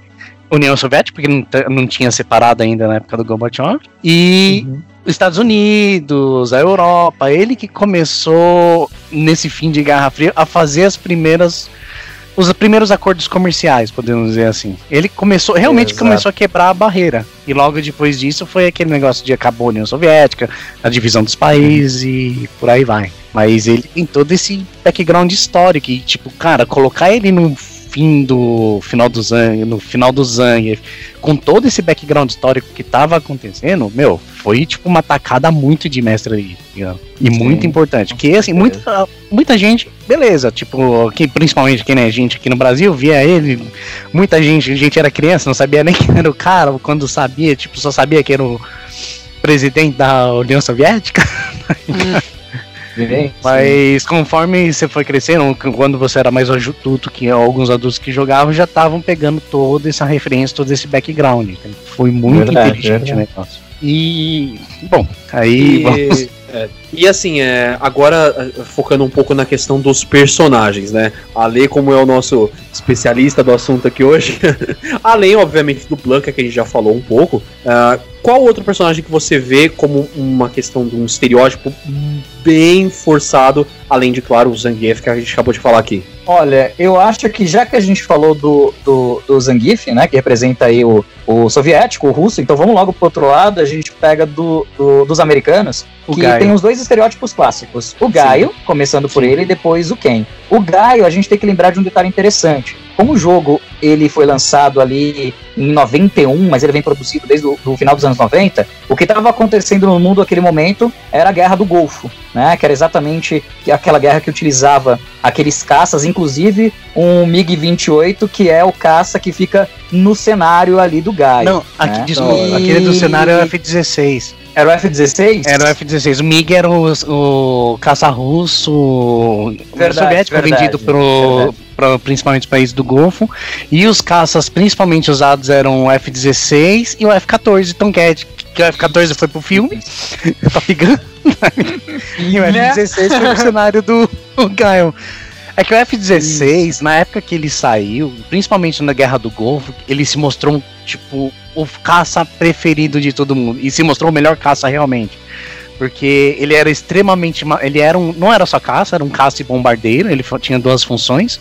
União Soviética, porque não, não tinha separado ainda na época do Gorbachev, e uhum. Estados Unidos, a Europa, ele que começou nesse fim de Guerra Fria a fazer as primeiras os primeiros acordos comerciais, podemos dizer assim. Ele começou, realmente Exato. começou a quebrar a barreira. E logo depois disso foi aquele negócio de acabou a União Soviética, a divisão dos países uhum. e por aí vai. Mas ele tem todo esse background histórico e, tipo, cara, colocar ele no fim do final do Zang, no final do Zang, com todo esse background histórico que tava acontecendo, meu, foi tipo uma tacada muito de mestre aí, e Sim. muito importante. Que assim, muita, muita gente, beleza, tipo, que, principalmente quem é gente aqui no Brasil, via ele, muita gente, a gente era criança, não sabia nem quem era o cara, quando sabia, tipo, só sabia que era o presidente da União Soviética. Hum. Mas conforme você foi crescendo, quando você era mais adulto, que alguns adultos que jogavam já estavam pegando toda essa referência, todo esse background. Foi muito verdade, inteligente verdade. o negócio. E, bom, aí. E, É. E assim, é, agora é, focando um pouco na questão dos personagens, né? A Lê, como é o nosso especialista do assunto aqui hoje, além, obviamente, do Blanca, que a gente já falou um pouco, uh, qual outro personagem que você vê como uma questão de um estereótipo bem forçado, além de, claro, o Zangief que a gente acabou de falar aqui? Olha, eu acho que já que a gente falou do, do, do Zangief, né, que representa aí o, o soviético, o russo, então vamos logo pro outro lado, a gente pega do, do dos americanos, o que Gaio. tem os dois estereótipos clássicos. O Gaio, Sim. começando por Sim. ele, e depois o Ken. O Gaio, a gente tem que lembrar de um detalhe interessante. Como o jogo ele foi lançado ali em 91, mas ele vem produzido desde o final dos anos 90, o que estava acontecendo no mundo naquele momento era a Guerra do Golfo, né? Que era exatamente aquela guerra que utilizava aqueles caças, inclusive um MiG-28, que é o caça que fica no cenário ali do Gaio. Não, aqui, né? desculpa, e... aquele do cenário é o F-16. Era o F-16? Era o F-16. O MiG era o, o caça russo verdade, soviético verdade, vendido pro, pro, principalmente países do Golfo. E os caças principalmente usados eram o F-16 e o F-14 Tomcat, que o F-14 foi pro filme, Top Gun. e o F-16 foi pro cenário do Gaio. É que o F-16, na época que ele saiu, principalmente na Guerra do Golfo, ele se mostrou, tipo, o caça preferido de todo mundo. E se mostrou o melhor caça realmente. Porque ele era extremamente. Ele era um. Não era só caça, era um caça e bombardeiro. Ele tinha duas funções.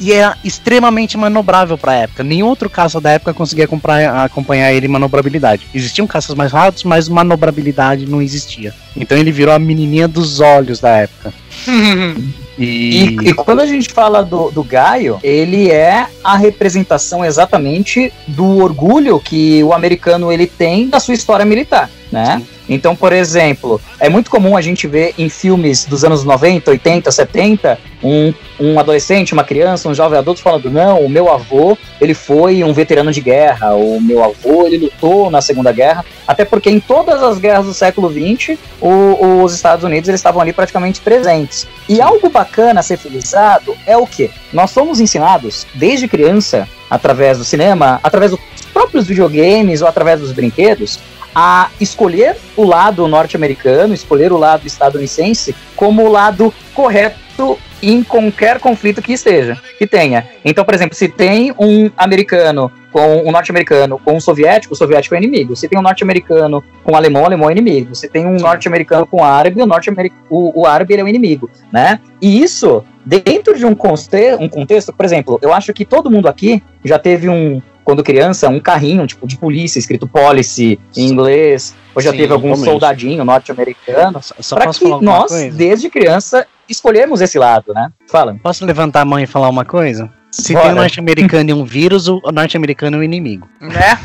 E era extremamente manobrável para a época. Nenhum outro caça da época conseguia comprar, acompanhar ele em manobrabilidade. Existiam caças mais rápidos, mas manobrabilidade não existia. Então ele virou a menininha dos olhos da época. E... e... E, quando a gente fala do, do Gaio, ele é a representação exatamente do orgulho que o americano ele tem da sua história militar, né? Sim. Então, por exemplo, é muito comum a gente ver em filmes dos anos 90, 80, 70, um, um adolescente, uma criança, um jovem adulto falando: não, o meu avô, ele foi um veterano de guerra, o meu avô, ele lutou na Segunda Guerra. Até porque em todas as guerras do século XX, o, os Estados Unidos eles estavam ali praticamente presentes. E algo bacana a ser felizado é o que? Nós somos ensinados, desde criança, através do cinema, através dos próprios videogames ou através dos brinquedos, a escolher o lado norte-americano, escolher o lado estadunidense como o lado correto em qualquer conflito que esteja, que tenha. Então, por exemplo, se tem um americano com um norte-americano com um soviético, o soviético é inimigo. Se tem um norte-americano com um alemão, o alemão é inimigo. Se tem um norte-americano com um árabe, o, norte o, o árabe é o inimigo, né? E isso, dentro de um, conte um contexto, por exemplo, eu acho que todo mundo aqui já teve um, quando criança, um carrinho tipo de polícia escrito policy em inglês, ou já Sim, teve algum soldadinho norte-americano. Para que nós, coisa? desde criança, escolhemos esse lado, né? Fala. Posso levantar a mão e falar uma coisa? Se Bora. tem um norte-americano e um vírus, o norte-americano é o inimigo. Né?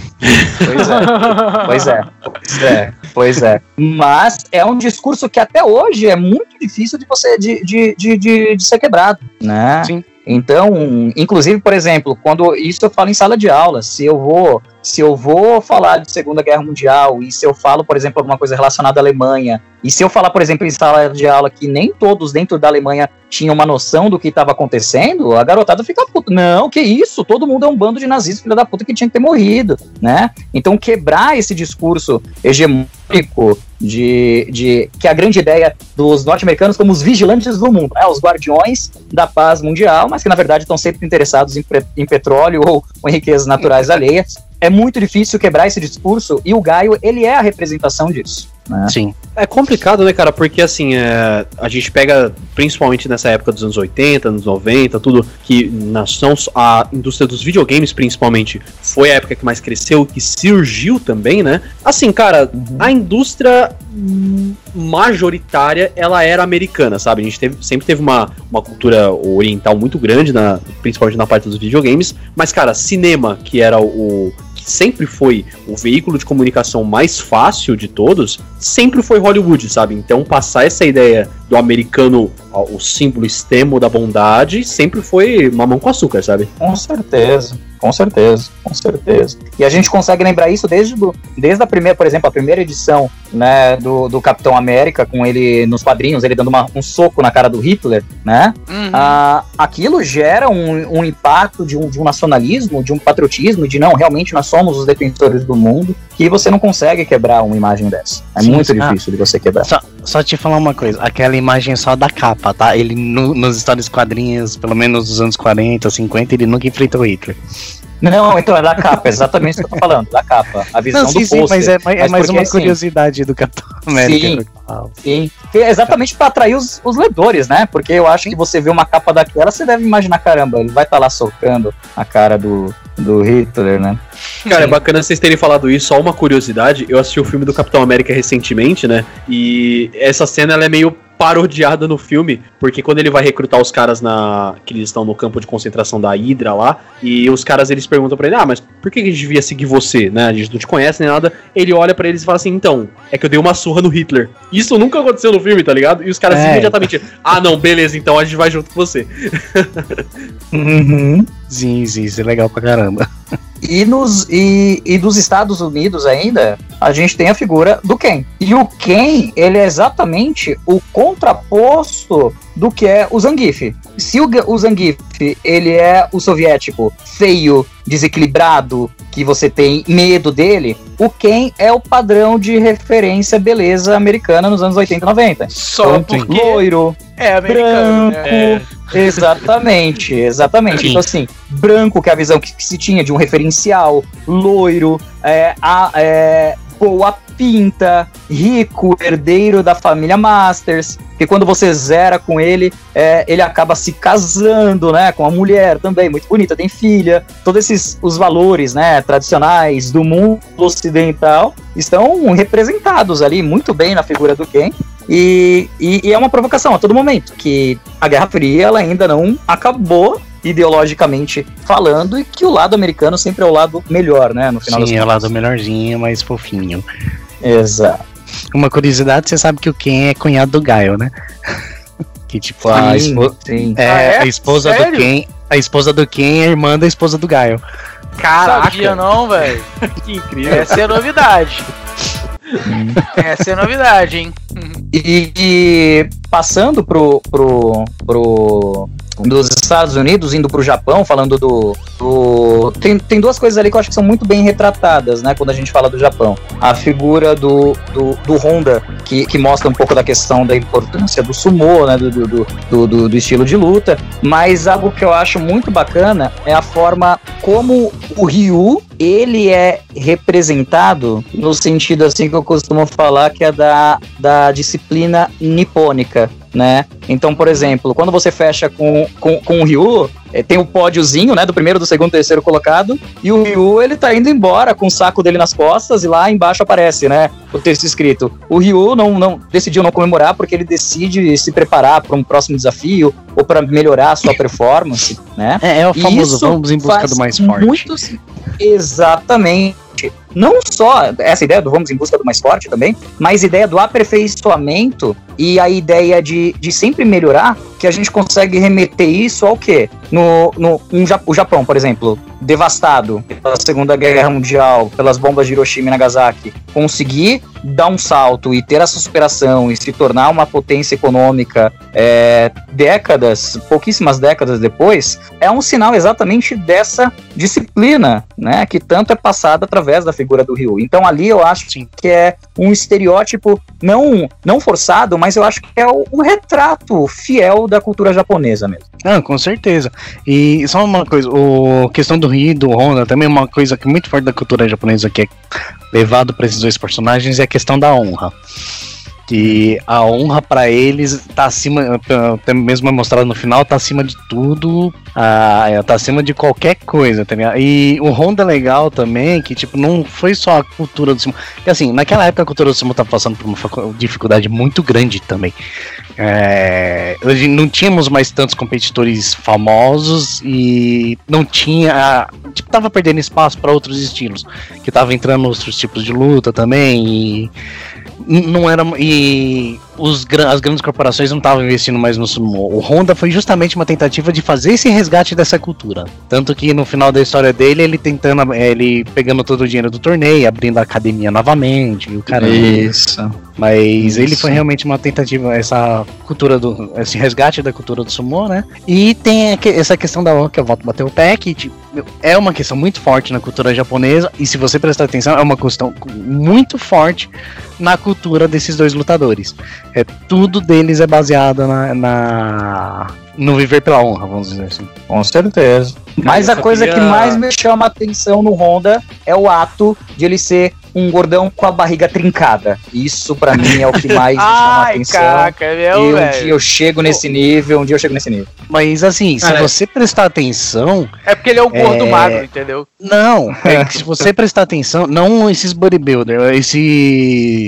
Pois é. Pois é. Pois é. Pois é. Mas é um discurso que até hoje é muito difícil de você de, de, de, de, de ser quebrado, né? Sim. Então, inclusive, por exemplo, quando isso eu falo em sala de aula, se eu vou, se eu vou falar de Segunda Guerra Mundial e se eu falo, por exemplo, alguma coisa relacionada à Alemanha, e se eu falar, por exemplo, em sala de aula que nem todos dentro da Alemanha tinham uma noção do que estava acontecendo, a garotada fica puta. Não, que isso? Todo mundo é um bando de nazistas, filha da puta, que tinha que ter morrido, né? Então, quebrar esse discurso hegemônico de, de que a grande ideia dos norte-americanos como os vigilantes do mundo, né? os guardiões da paz mundial, mas que na verdade estão sempre interessados em, em petróleo ou, ou em riquezas naturais alheias. É muito difícil quebrar esse discurso e o Gaio ele é a representação disso. Né? Sim. É complicado, né, cara? Porque assim, é, a gente pega, principalmente nessa época dos anos 80, anos 90, tudo que nação, a indústria dos videogames, principalmente, foi a época que mais cresceu, que surgiu também, né? Assim, cara, uhum. a indústria majoritária ela era americana, sabe? A gente teve, sempre teve uma, uma cultura oriental muito grande, na, principalmente na parte dos videogames. Mas, cara, cinema, que era o, sempre foi o veículo de comunicação mais fácil de todos, sempre foi Hollywood, sabe? Então passar essa ideia do americano, o símbolo extremo da bondade, sempre foi mamão com açúcar, sabe? Com certeza. Com certeza, com certeza. E a gente consegue lembrar isso desde, do, desde a primeira, por exemplo, a primeira edição né, do, do Capitão América, com ele nos quadrinhos, ele dando uma, um soco na cara do Hitler, né? Uhum. Ah, aquilo gera um, um impacto de um, de um nacionalismo, de um patriotismo, de não, realmente nós somos os defensores do mundo, que você não consegue quebrar uma imagem dessa. É Sim, muito ah, difícil de você quebrar. Só, só te falar uma coisa, aquela imagem só da capa, tá? Ele no, nos histórias quadrinhos, pelo menos dos anos 40, 50, ele nunca enfrentou Hitler. Não, então é da capa, exatamente isso que eu tô falando, da capa. A visão Não, sim, do sim, pôster. mas é, mais- é Mas mais porque, uma assim, curiosidade do Capitão América. Sim. Sim, é exatamente pra atrair os, os ledores, né? Porque eu acho que você vê uma capa daquela, você deve imaginar, caramba, ele vai estar lá socando a cara do, do Hitler, né? Cara, é bacana vocês terem falado isso. Só uma curiosidade, eu assisti o filme do Capitão América recentemente, né? E essa cena ela é meio parodiada no filme, porque quando ele vai recrutar os caras na que eles estão no campo de concentração da Hydra lá, e os caras eles perguntam pra ele: "Ah, mas por que a gente devia seguir você, né? A gente não te conhece nem nada". Ele olha pra eles e fala assim: "Então, é que eu dei uma surra no Hitler". Isso nunca aconteceu no filme, tá ligado? E os caras É. imediatamente: "Ah, não, beleza, então a gente vai junto com você". Sim, sim, isso é legal pra caramba. E, nos, e, e dos Estados Unidos ainda, a gente tem a figura do Ken. E o Ken, ele é exatamente o contraposto do que é o Zangief. Se o, o Zangief, ele é o soviético feio, desequilibrado, que você tem medo dele, o Ken é o padrão de referência beleza americana nos anos 80 e 90. Só Então, porque Loiro, é americano, branco, né? Exatamente, exatamente. Sim. Então, assim, branco, que é a visão que, que se tinha de um referencial, loiro, é, a, é, boa pinta, rico, herdeiro da família Masters, que quando você zera com ele, é, ele acaba se casando, né, com uma mulher também, muito bonita, tem filha. Todos esses, os valores, né, tradicionais do mundo ocidental estão representados ali muito bem na figura do Ken. E, e, e é uma provocação a todo momento, que a Guerra Fria ela ainda não acabou ideologicamente falando e que o lado americano sempre é o lado melhor, né, no final Sim, é o lado melhorzinho, mais fofinho. Exato. Uma curiosidade, você sabe que o Ken é cunhado do Gaio, né? que tipo, a, espo- sim. é, Ah, é? a esposa Sério? do Ken. A esposa do Ken é a irmã da esposa do Gaio. Sabia não, velho. Que incrível. Essa é novidade. Essa é novidade, hein? E, e passando pro, pro, pro dos Estados Unidos, indo pro Japão, falando do. do- tem, tem duas coisas ali que eu acho que são muito bem retratadas, né? Quando a gente fala do Japão. A figura do, do, do Honda, que, que mostra um pouco da questão da importância do sumô, né? Do, do, do, do- do estilo de luta. Mas algo que eu acho muito bacana é a forma como o Ryu ele é representado no sentido assim que eu costumo falar que é da, da disciplina nipônica, né? Então, por exemplo, quando você fecha com, com, com o Ryu, eh, tem o pódiozinho, né, do primeiro, do segundo, terceiro colocado, e o Ryu, ele tá indo embora com o saco dele nas costas, e lá embaixo aparece, né, o texto escrito. O Ryu não, não decidiu não comemorar porque ele decide se preparar para um próximo desafio ou para melhorar a sua performance, né? É, é o famoso vamos em busca do mais forte. Muito, exatamente. Não só essa ideia do vamos em busca do mais forte também, mas ideia do aperfeiçoamento e a ideia de, de sempre melhorar, que a gente consegue remeter isso ao quê? No, no um, o Japão, por exemplo, devastado pela Segunda Guerra Mundial, pelas bombas de Hiroshima e Nagasaki, conseguir dar um salto e ter essa superação e se tornar uma potência econômica é, décadas, pouquíssimas décadas depois, é um sinal exatamente dessa disciplina, né, que tanto é passada através da figura do Ryu. Então ali eu acho Sim. que é um estereótipo não não forçado, mas eu acho que é o, um retrato fiel da cultura japonesa mesmo. Não, com certeza. E só uma coisa, o questão do Rio e do Honda também é uma coisa que é muito forte da cultura japonesa que é levado para esses dois personagens é a questão da honra. Que a honra pra eles tá acima, até mesmo mostrado no final, tá acima de tudo, ah, tá acima de qualquer coisa, tá ligado? E o Honda é legal também, que tipo, não foi só a cultura do sumo. Porque assim, naquela época a cultura do sumo tava passando por uma dificuldade muito grande também. É, não tínhamos mais tantos competidores famosos e não tinha. Tipo, tava perdendo espaço para outros estilos. Que tava entrando outros tipos de luta também. E não era. E os, as grandes corporações não estavam investindo mais no sumo. O Honda foi justamente uma tentativa de fazer esse resgate dessa cultura. Tanto que no final da história dele, ele tentando. Ele pegando todo o dinheiro do torneio, abrindo a academia novamente. E o cara. Isso. Mas ele Isso. foi realmente uma tentativa, essa cultura do. esse resgate da cultura do sumô, né? E tem essa questão da que eu volto a bater o pé, que tipo, é uma questão muito forte na cultura japonesa, e se você prestar atenção, é uma questão muito forte na cultura desses dois lutadores. É, tudo deles é baseado na, na no viver pela honra, vamos dizer assim. Com certeza. Mas a coisa queria... que mais me chama a atenção no Honda é o ato de ele ser um gordão com a barriga trincada. Isso para mim é o que mais me chama a atenção. Caraca, meu, e um velho. dia eu chego nesse nível, um dia eu chego nesse nível. Mas assim, se você prestar atenção. É porque ele é o gordo é... magro, entendeu? Não, é que se você prestar atenção, não esses bodybuilder,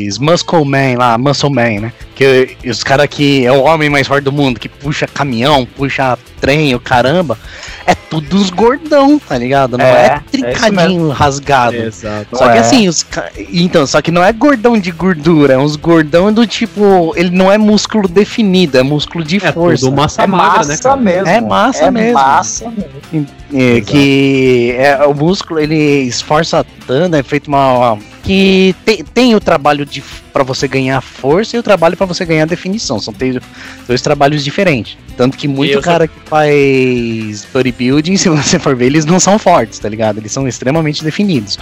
esses muscle man lá, muscle man, né? Que os caras que é o homem mais forte do mundo, que puxa caminhão, puxa trem, o caramba, é tudo os gordão, tá ligado? Não é, é trincadinho, é rasgado. Exato. Só que é. assim, os então, só que não é gordão de gordura, é uns gordão do tipo, ele não é músculo definido, é músculo de é força. Tudo massa é magra, né, massa né, mesmo. É massa é mesmo. Massa mesmo. É, que é, o músculo ele esforça tanto, é feito uma, uma que tem, tem o trabalho de para você ganhar força e o trabalho para você ganhar definição. São dois trabalhos diferentes. Tanto que muito cara que faz bodybuilding, se você for ver, eles não são fortes, tá ligado? Eles são extremamente definidos.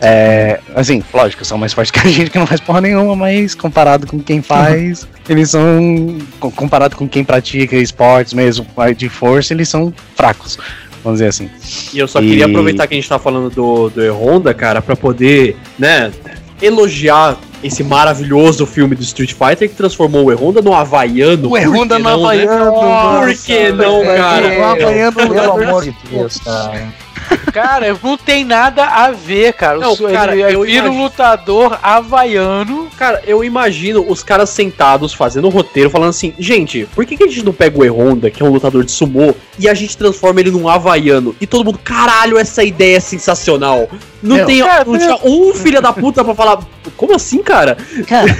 É, assim, lógico, são mais fortes que a gente que não faz porra nenhuma, mas comparado com quem faz, eles são. Comparado com quem pratica esportes mesmo, de força, eles são fracos vamos dizer assim. E eu só e... queria aproveitar que a gente tá falando do, do E-Honda, cara, para poder, né, elogiar esse maravilhoso filme do Street Fighter que transformou o E-Honda no Havaiano. O E-Honda no né? Havaiano, né? Por que não, cara? O Havaiano, pelo amor de Deus, cara. Cara, não tem nada a ver, cara. Não, cara ele, eu vira um lutador havaiano. Cara, eu imagino os caras sentados fazendo o roteiro, falando assim: gente, por que, que a gente não pega o E-Honda, que é um lutador de sumô, e a gente transforma ele num havaiano? E todo mundo, caralho, essa ideia é sensacional. Não Meu, tem cara, não tinha um filho da puta pra falar. Como assim, cara? Cara,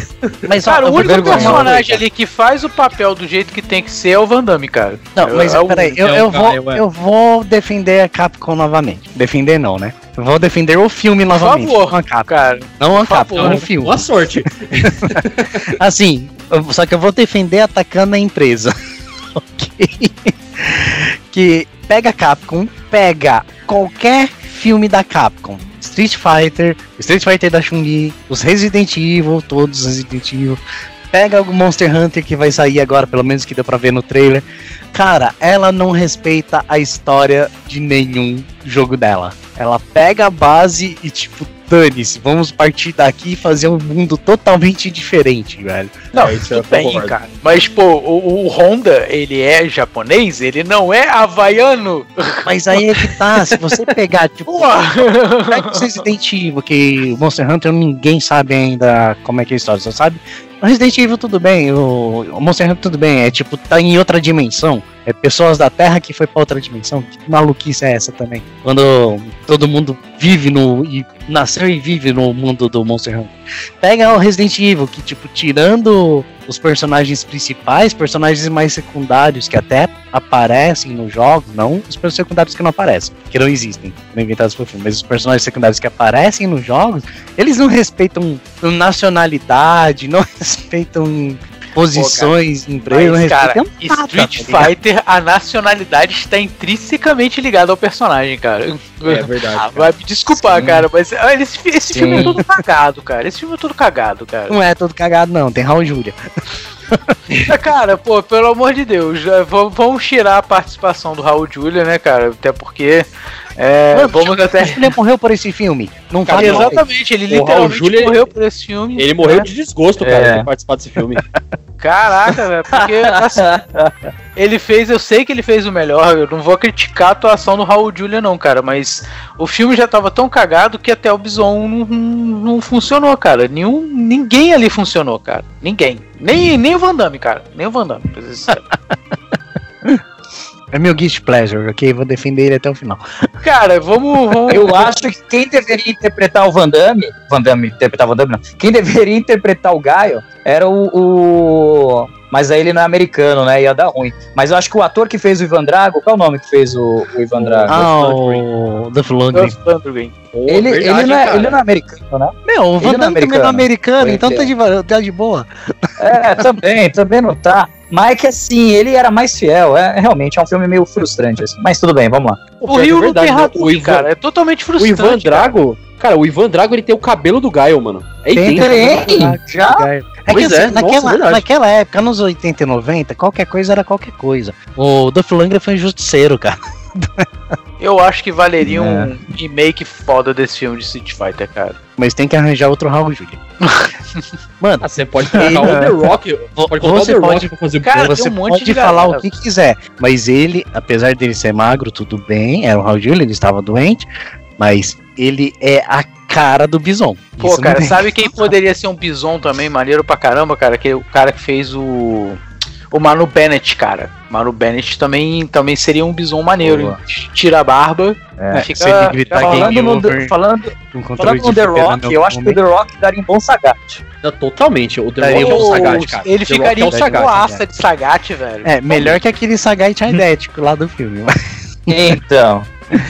mas cara, o único personagem ali que faz o papel do jeito que tem que ser é o Van Damme, cara. Não, mas é peraí, eu, eu, vou, eu vou defender a Capcom novamente. Defender não, né? Eu vou defender o filme novamente. Por favor, não a cara. Não a Capcom, não o filme. Boa sorte. assim, só que eu vou defender atacando a empresa. ok? Que pega a Capcom, pega qualquer filme da Capcom Street Fighter, Street Fighter da Chun-Li, os Resident Evil, todos os Resident Evil. Pega o Monster Hunter que vai sair agora, pelo menos que deu pra ver no trailer. Cara, ela não respeita a história de nenhum jogo dela. Ela pega a base e, tipo, dane-se, vamos partir daqui e fazer um mundo totalmente diferente, velho. Não, é, isso bem, cara. Mas, pô, o, o, Honda, ele é japonês, ele não é havaiano. Mas aí é que tá, se você pegar, tipo, pega o Resident Evil, que o Monster Hunter ninguém sabe ainda como é que é a história, só sabe Resident Evil tudo bem, o, o Monster Hunter tudo bem, é tipo, tá em outra dimensão. É pessoas da Terra que foi pra outra dimensão. Que maluquice é essa também? Quando todo mundo vive no. e nasceu e vive no mundo do Monster Hunter. Pega o Resident Evil, que, tipo, tirando os personagens principais, personagens mais secundários que até aparecem nos jogos, não os personagens secundários que não aparecem, que não existem, não inventados por filme, mas os personagens secundários que aparecem nos jogos, eles não respeitam nacionalidade, não respeitam posições, Pô, emprego, Mas, cara, Street tá Fighter, a nacionalidade está intrinsecamente ligada ao personagem, cara. É verdade. Ah, vai me desculpar, Sim. cara, mas esse, esse filme é todo cagado, cara. Esse filme é todo cagado, cara. Não é todo cagado, não. Tem Raul Júlia. cara, pô, pelo amor de Deus, vamos tirar a participação do Raul Júlia, né, cara? Até porque é, Mano, vamos até. Ele morreu por esse filme. Não cara, Exatamente, ele literalmente Júlia, morreu por esse filme. Ele morreu né? de desgosto, cara, é. de participar desse filme. Caraca, velho, porque assim, ele fez, eu sei que ele fez o melhor, eu não vou criticar a atuação do Raul Julia não, cara, mas o filme já tava tão cagado que até o Bison não, não, não funcionou, cara. Nenhum, ninguém ali funcionou, cara. Ninguém. Nem, nem o Van Damme, cara. Nem o Van Damme, pra ser É meu guest pleasure, ok? Vou defender ele até o final. Cara, vamos, vamos. Eu acho que quem deveria interpretar o Van Damme. Van Damme interpretar o Van Damme, não. Quem deveria interpretar o Gaio era o, o. Mas aí ele não é americano, né? Ia dar ruim. Mas eu acho que o ator que fez o Ivan Drago, qual é o nome que fez o, o Ivan Drago? Ah, o Duff Lundgren. Pô, Ele, verdade, ele, não é, cara. ele não é americano, né? Meu, o Van não é Damme também não é americano. americano, então tá de, tá de boa. É, também, também não tá. Mas é que assim, ele era mais fiel. É, realmente é um filme meio frustrante, assim. Mas tudo bem, vamos lá. O é Rio não verdade, tem né? Hadouken, o Ivan, cara. É totalmente o frustrante. Ivan Drago, cara, o Ivan Drago ele tem o cabelo do Gaio, mano. É Tem, idêntico. Tem, já. É que Pois assim, é, nossa, naquela, verdade. naquela época, nos 80 e 90, qualquer coisa era qualquer coisa. O Duff Lundgren foi um justiceiro, cara. Eu acho que valeria um remake foda desse filme de Street Fighter, cara. Mas tem que arranjar outro Raul Julia. Mano, Ah, você pode colocar o The Rock. Pode colocar o você The Rock pode, pra fazer Cara, você tem um monte pode de falar galera. o que quiser, mas ele, apesar dele ser magro, tudo bem, era o Raul Julia, ele estava doente, mas ele é a cara do Bison. Pô, Isso cara, sabe quem poderia ser um bison também, maneiro pra caramba, cara? Que é o cara que fez o. O Manu Bennett, cara. Manu Bennett também, também seria um bison maneiro. Boa. Tira a barba. É, fica, gritar fica Falando no, over, falando, um falando no The Rock, eu acho que o momento. The Rock daria um bom Sagat. Não, totalmente. O The Daria Rock é Pô, Sagat, cara. Ele The ficaria é um Sagat. de Sagat, velho. É, melhor que aquele Sagat idético lá do filme. Então.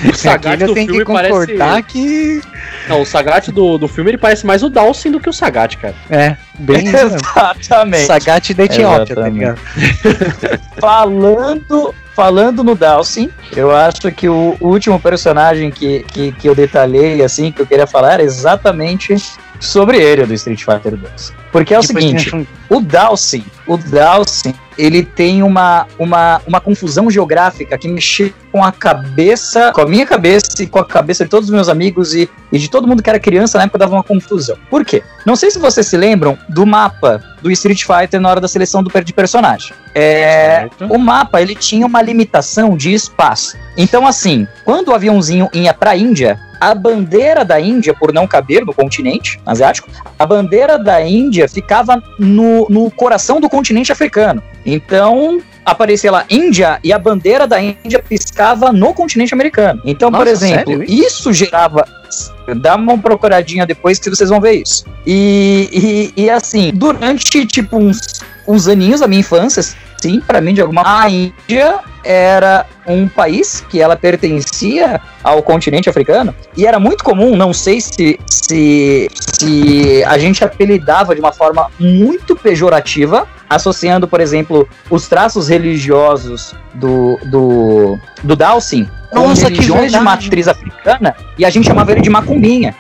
O Sagat do filme que concordar parece... que... Não, o Sagat do, do filme ele parece mais o Dawson do que o Sagat, cara. É, bem. Exatamente. Sagat da Etiópia, tá ligado? Falando, falando no Dalsin, eu acho que o último personagem que, que, que eu detalhei, assim, que eu queria falar era exatamente sobre ele, do Street Fighter 2. Porque é o Depois seguinte, tem um- o Dalsin, o Dalsin, ele tem uma, uma, uma confusão geográfica que mexe com a cabeça, com a minha cabeça e com a cabeça de todos os meus amigos e, e de todo mundo que era criança na época dava uma confusão. Por quê? Não sei se vocês se lembram do mapa do Street Fighter na hora da seleção do, de personagem. É, o mapa ele tinha uma limitação de espaço. Então, assim, quando o aviãozinho ia pra Índia, a bandeira da Índia, por não caber no continente asiático, a bandeira da Índia ficava no, no coração do continente africano. Então, aparecia lá Índia e a bandeira da Índia piscava no continente americano. Então, por Nossa, exemplo, sério isso gerava. Dá uma procuradinha depois que vocês vão ver isso. E, e, e, assim, durante tipo uns, uns aninhos da minha infância, sim, para mim, de alguma a Índia era um país que ela pertencia ao continente africano e era muito comum, não sei se, se, se a gente apelidava de uma forma muito pejorativa, associando, por exemplo, os traços religiosos do, do, do Dalsin com Nossa, que religiões de verdade. matriz africana e a gente chamava ele de macumbinha.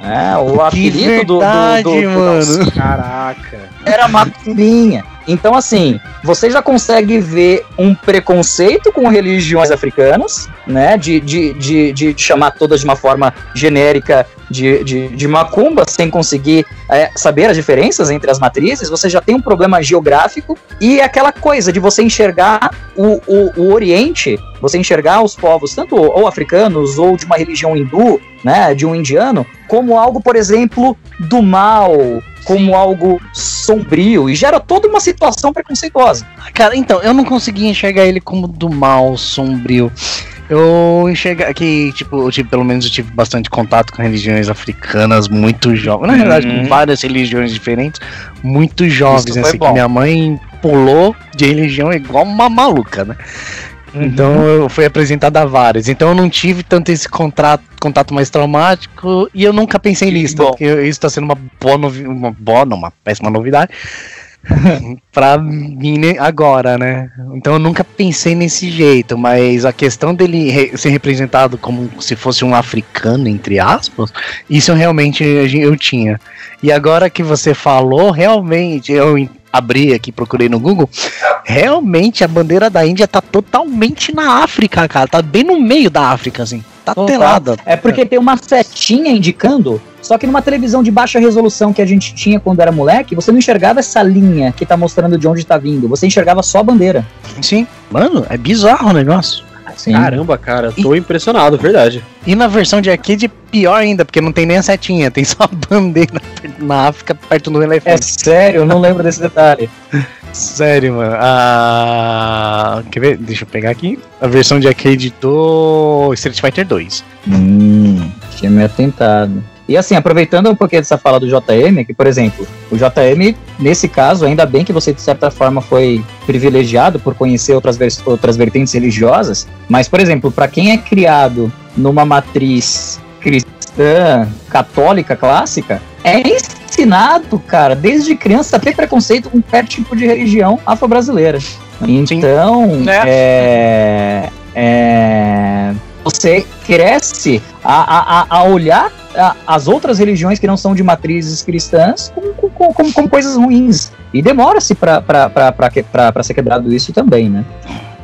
É, o Que apelido do, do, do, verdade, do, do mano. Caraca. era macumbinha. Então, assim, você já consegue ver um preconceito com religiões africanas, né? De, de, de, de chamar todas de uma forma genérica de, de, de macumba, sem conseguir é, saber as diferenças entre as matrizes. Você já tem um problema geográfico e aquela coisa de você enxergar o, o, o Oriente, você enxergar os povos, tanto ou africanos ou de uma religião hindu, né? De um indiano, como algo, por exemplo, do mal, como algo sombrio e gera toda uma situação preconceituosa. Cara, então, eu não consegui enxergar ele como do mal, sombrio. Eu enxerga que, tipo, eu tive, pelo menos eu tive bastante contato com religiões africanas muito jovens. Na verdade, Uhum. com várias religiões diferentes, muito jovens, assim, que minha mãe pulou de religião igual uma maluca, né? Então eu fui apresentado a várias. Então eu não tive tanto esse contato, contato mais traumático e eu nunca pensei Que nisso. Porque isso está sendo uma boa, novi uma boa, não, uma péssima novidade pra mim né, agora, né? Então eu nunca pensei nesse jeito, mas a questão dele re- ser representado como se fosse um africano, entre aspas, isso eu realmente eu tinha. E agora que você falou, realmente, eu abri aqui, procurei no Google, realmente a bandeira da Índia tá totalmente na África, cara. Tá bem no meio da África, assim. Tá Total. telada. É porque tem uma setinha indicando, só que numa televisão de baixa resolução que a gente tinha quando era moleque, você não enxergava essa linha que tá mostrando de onde tá vindo, você enxergava só a bandeira. Sim. Mano, é bizarro o negócio. Sim. Caramba, cara, tô impressionado, verdade. E na versão de arcade, pior ainda, porque não tem nem a setinha, tem só a bandeira na África perto do É elefante. sério, eu não lembro desse detalhe. Sério, mano. Ah, quer ver? Deixa eu pegar aqui. A versão de arcade do Street Fighter 2. Hum, tinha me atentado. E assim, aproveitando um pouquinho dessa fala do JM, que, por exemplo, o JM, nesse caso, ainda bem que você, de certa forma, foi privilegiado por conhecer outras, outras vertentes religiosas, mas, por exemplo, para quem é criado numa matriz cristã, católica, clássica, é ensinado, cara, desde criança a ter preconceito com qualquer tipo de religião afro-brasileira. Então, é, é, você cresce a, a, a olhar a, as outras religiões que não são de matrizes cristãs como, como, como, como coisas ruins. E demora-se para ser quebrado isso também, né?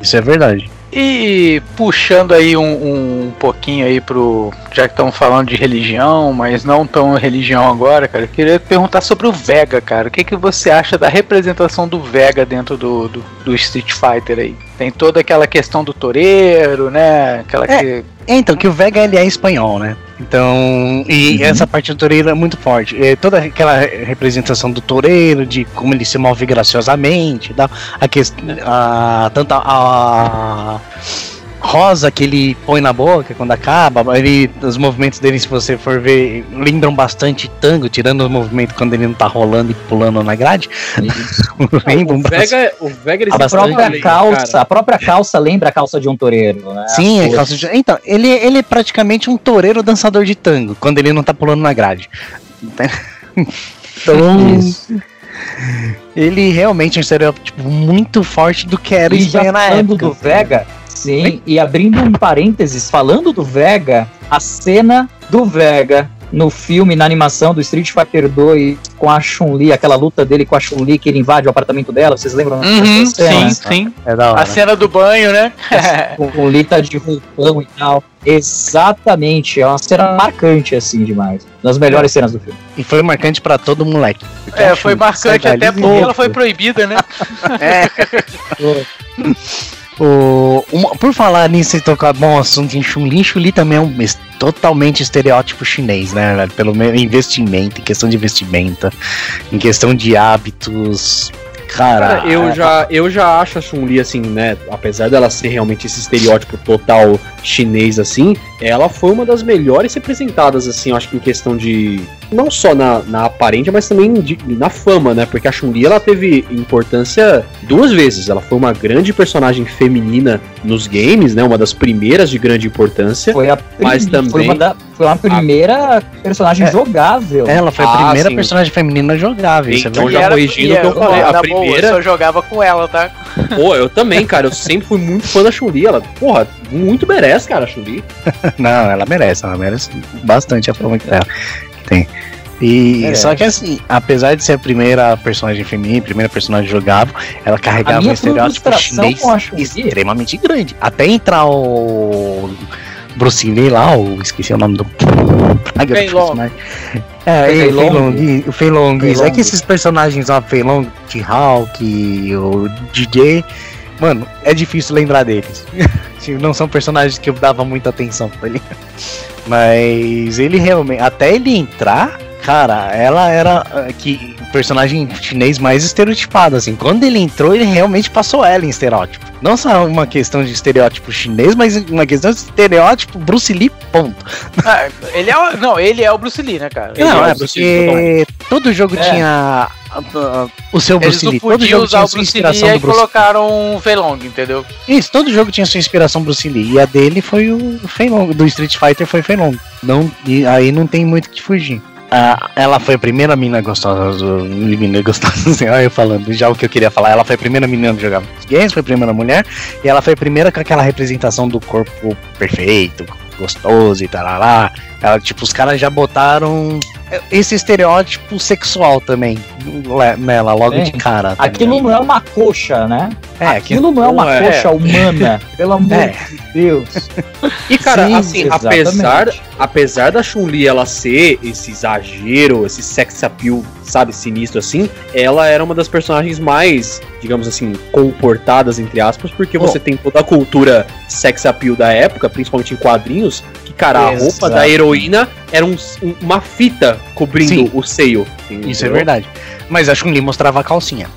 Isso é verdade. E puxando aí um, um pouquinho aí pro. Já que estamos falando de religião, mas não tão religião agora, cara, eu queria perguntar sobre o Vega, cara. O que, que você acha da representação do Vega dentro do, do, do Street Fighter aí? Tem toda aquela questão do toureiro, né? Aquela é, que... Então, que o Vega ele é espanhol, né? Então, e uhum. essa parte do toureiro é muito forte. É, toda aquela representação do toureiro, de como ele se move graciosamente, da, a, a, a, tanto a, a rosa que ele põe na boca quando acaba. Ele, os movimentos dele, se você for ver, lembram bastante tango, tirando o movimento quando ele não tá rolando e pulando na grade. lembram o, Vega, o Vega a própria calça, a própria calça lembra a calça de um toureiro, né? Sim, a calça de... Então, ele, ele é praticamente um toureiro dançador de tango, quando ele não tá pulando na grade. Então. Isso. Ele realmente é um estereótipo muito forte do que era e Espanha na época. do Vega, Sim, e abrindo um parênteses, falando do Vega, a cena do Vega no filme, na animação do Street Fighter 2 com a Chun-Li, aquela luta dele com a Chun-Li que ele invade o apartamento dela, vocês lembram? Uhum, sim, sim. É a cena do banho, né? o Lee tá de roupão e tal. Exatamente, é uma cena marcante assim demais. Das melhores cenas do filme. E foi marcante para todo moleque. É, foi marcante até porque ela foi proibida, né? é. O, uma, por falar nisso e tocar bom assunto em Chun-Li, Chun-Li também é um totalmente estereótipo chinês, né? Pelo investimento, em questão de vestimenta, em questão de hábitos. Cara, Cara eu, já, eu já acho a Chun-Li assim, né? Apesar dela ser realmente esse estereótipo total chinês assim, ela foi uma das melhores representadas, assim, eu acho que em questão de não só na, na aparência, mas também de, na fama, né? Porque a Chun-Li ela teve importância duas vezes. Ela foi uma grande personagem feminina nos games, né? Uma das primeiras de grande importância. Foi a mas também foi uma, da, foi uma primeira a... personagem é, jogável. Ela foi a ah, primeira sim. personagem feminina jogável. Então já corrigindo o que eu falei, a primeira boa, eu só jogava com ela, tá? Pô, eu também, cara. Eu sempre fui muito fã da Chun-Li. Ela, porra, muito merece, cara, a Chun-Li. Não, ela merece, ela merece bastante a forma que ela tem. E é. só que assim, apesar de ser a primeira personagem feminina, primeira personagem jogável, ela carregava um estereótipo chinês extremamente grande. Até entrar o Bruce Lee lá, o esqueci o nome do Fei Long. É, e, Fei Long, o Fei Long. É que esses personagens, ó, Fei Long, T-Hawk, o DJ, mano, é difícil lembrar deles. Não são personagens que eu dava muita atenção pra ele. Mas ele realmente, até ele entrar, cara, ela era uh, que o personagem chinês mais estereotipado, assim. Quando ele entrou, ele realmente passou ela em estereótipo. Não só uma questão de estereótipo chinês, mas uma questão de estereótipo Bruce Lee, ponto. Ah, ele é, não, ele é o Bruce Lee, né, cara? Ele não, é, é porque todo jogo é. tinha o seu Bruce Lee. Todo jogo tinha sua inspiração Lee, do Bruce colocaram um Fei Long, entendeu? Isso, todo jogo tinha sua inspiração Bruce Lee. E a dele foi o Fei Long, do Street Fighter foi Fei Long. Não, e aí não tem muito que fugir. Ah, ela foi a primeira menina gostosa, menina gostosa, assim, olha eu falando já o que eu queria falar. Ela foi a primeira menina que jogava games, foi a primeira mulher, e ela foi a primeira com aquela representação do corpo perfeito, gostoso e tal. Ela, tipo, os caras já botaram esse estereótipo sexual também nela, logo é. de cara. Tá aquilo não é uma coxa, né? É, aquilo não é uma é. coxa humana, pelo amor é. de Deus. E cara, Sim, assim, apesar, apesar da Chun-Li ela ser esse exagero, esse sex appeal, sabe, sinistro assim, ela era uma das personagens mais, digamos assim, comportadas entre aspas, porque oh. você tem toda a cultura sex appeal da época, principalmente em quadrinhos, que cara, Exato. a roupa da heroína era um, uma fita cobrindo Sim. o seio. Entendeu? Isso é verdade. Mas a Chun-Li mostrava a calcinha.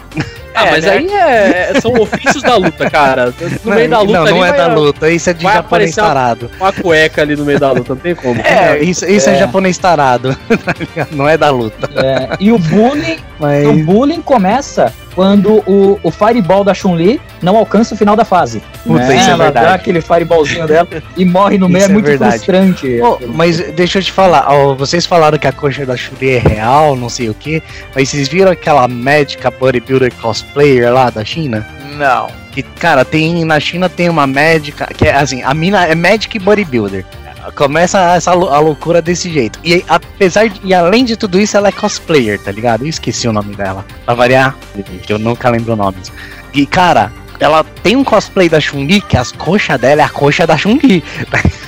Ah, é, mas né? aí é, são ofícios da luta, cara. No meio da luta. Não, não é da luta, isso é de japonês tarado. Uma, uma cueca ali no meio da luta, não tem como. É, isso, isso é. é japonês tarado. não é da luta. É, e o bullying, mas... o bullying começa quando o, o Fireball da Chun-Li não alcança o final da fase. Puta, né? isso é Ela verdade. dá aquele Fireballzinho dela e morre no meio, Isso é é muito verdade. frustrante. Pô, mas deixa eu te falar, ó, vocês falaram que a coxa da Shuri é real, não sei o que, mas vocês viram aquela médica bodybuilder cosplayer lá da China? Não. Que, cara, tem na China tem uma médica, que é assim, a mina é médica e bodybuilder. Começa essa a loucura desse jeito. E apesar de, e além de tudo isso, ela é cosplayer, tá ligado? Eu esqueci o nome dela. Pra variar, que eu nunca lembro o nome. E, cara, ela tem um cosplay da Chun-Li, que as coxas dela é a coxa da Chun-Li.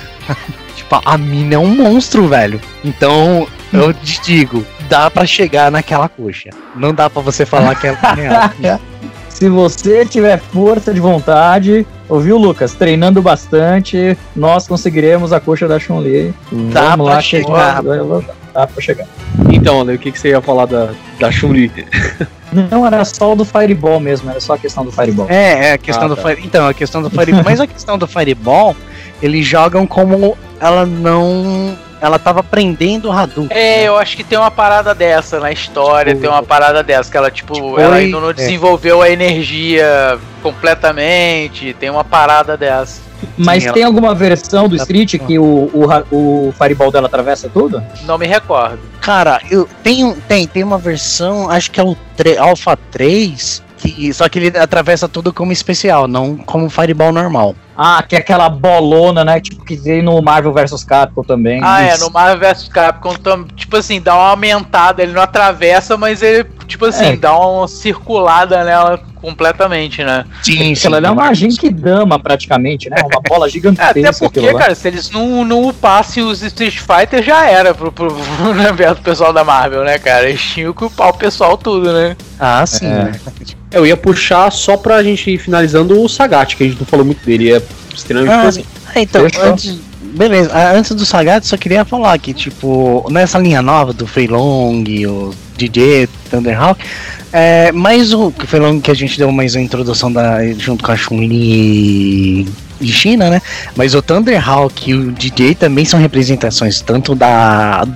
tipo, a mina é um monstro, velho. Então, eu te digo, dá pra chegar naquela coxa. Não dá pra você falar que é real. Se você tiver força de vontade, ouviu, Lucas? Treinando bastante, nós conseguiremos a coxa da Chun-Li. Dá Vamos pra lá chegar. Dá pra chegar. Então, Ale, o que, que você ia falar da, da Chun-Li? Não, era só o do Fireball mesmo, era só a questão do Fireball. É, é a questão Ah, do tá. Fire... Então, a questão do Fireball. Mas a questão do Fireball, eles jogam como ela não. Ela tava prendendo o Hadouken. É, eu acho que tem uma parada dessa na história, Tipo, tem uma parada dessa, que ela, tipo, tipo, ela ainda não é. desenvolveu a energia completamente, tem uma parada dessa. Mas ela- tem alguma versão do Tá- Street que o, o, o Fireball dela atravessa tudo? Não me recordo. Cara, eu tenho, tem, tem uma versão, acho que é o 3, Alpha 3, que, só que ele atravessa tudo como especial, não como Fireball normal. Ah, que é aquela bolona, né? Tipo, que tem no Marvel vs Capcom também. Ah, é, Isso. no Marvel vs Capcom, tam- tipo assim, dá uma aumentada, ele não atravessa, mas ele, tipo assim, É. dá uma circulada nela completamente, né? Sim, Aquela ali é uma Genkidama, praticamente, né? Uma bola É, gigantesca. até porque, cara, se eles não, não upassem os Street Fighter, já era pro, pro, pro né, do pessoal da Marvel, né, cara? Eles tinham que upar o pessoal tudo, né? Ah, sim. É. né? Eu ia puxar só pra gente ir finalizando o Sagat, que a gente não falou muito dele, é extremamente Ah, importante. Ah, então, Fechou. antes, beleza, antes do Sagat, só queria falar que, tipo, nessa linha nova do Freelong, o DJ, Thunderhawk, é, mais o que foi Long que a gente deu mais uma introdução da, junto com a Chun-Li de China, né? Mas o Thunderhawk e o DJ também são representações tanto da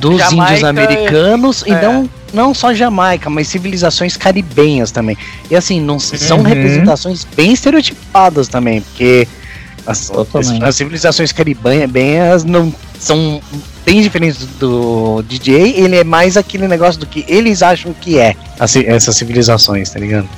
dos Jamaica índios americanos e é. não não só Jamaica, mas civilizações caribenhas também. E assim, não são Uhum. representações bem estereotipadas também, porque as, Totalmente. as civilizações caribenhas não são bem diferentes do DJ, ele é mais aquele negócio do que eles acham que é as ci- essas civilizações, tá ligado?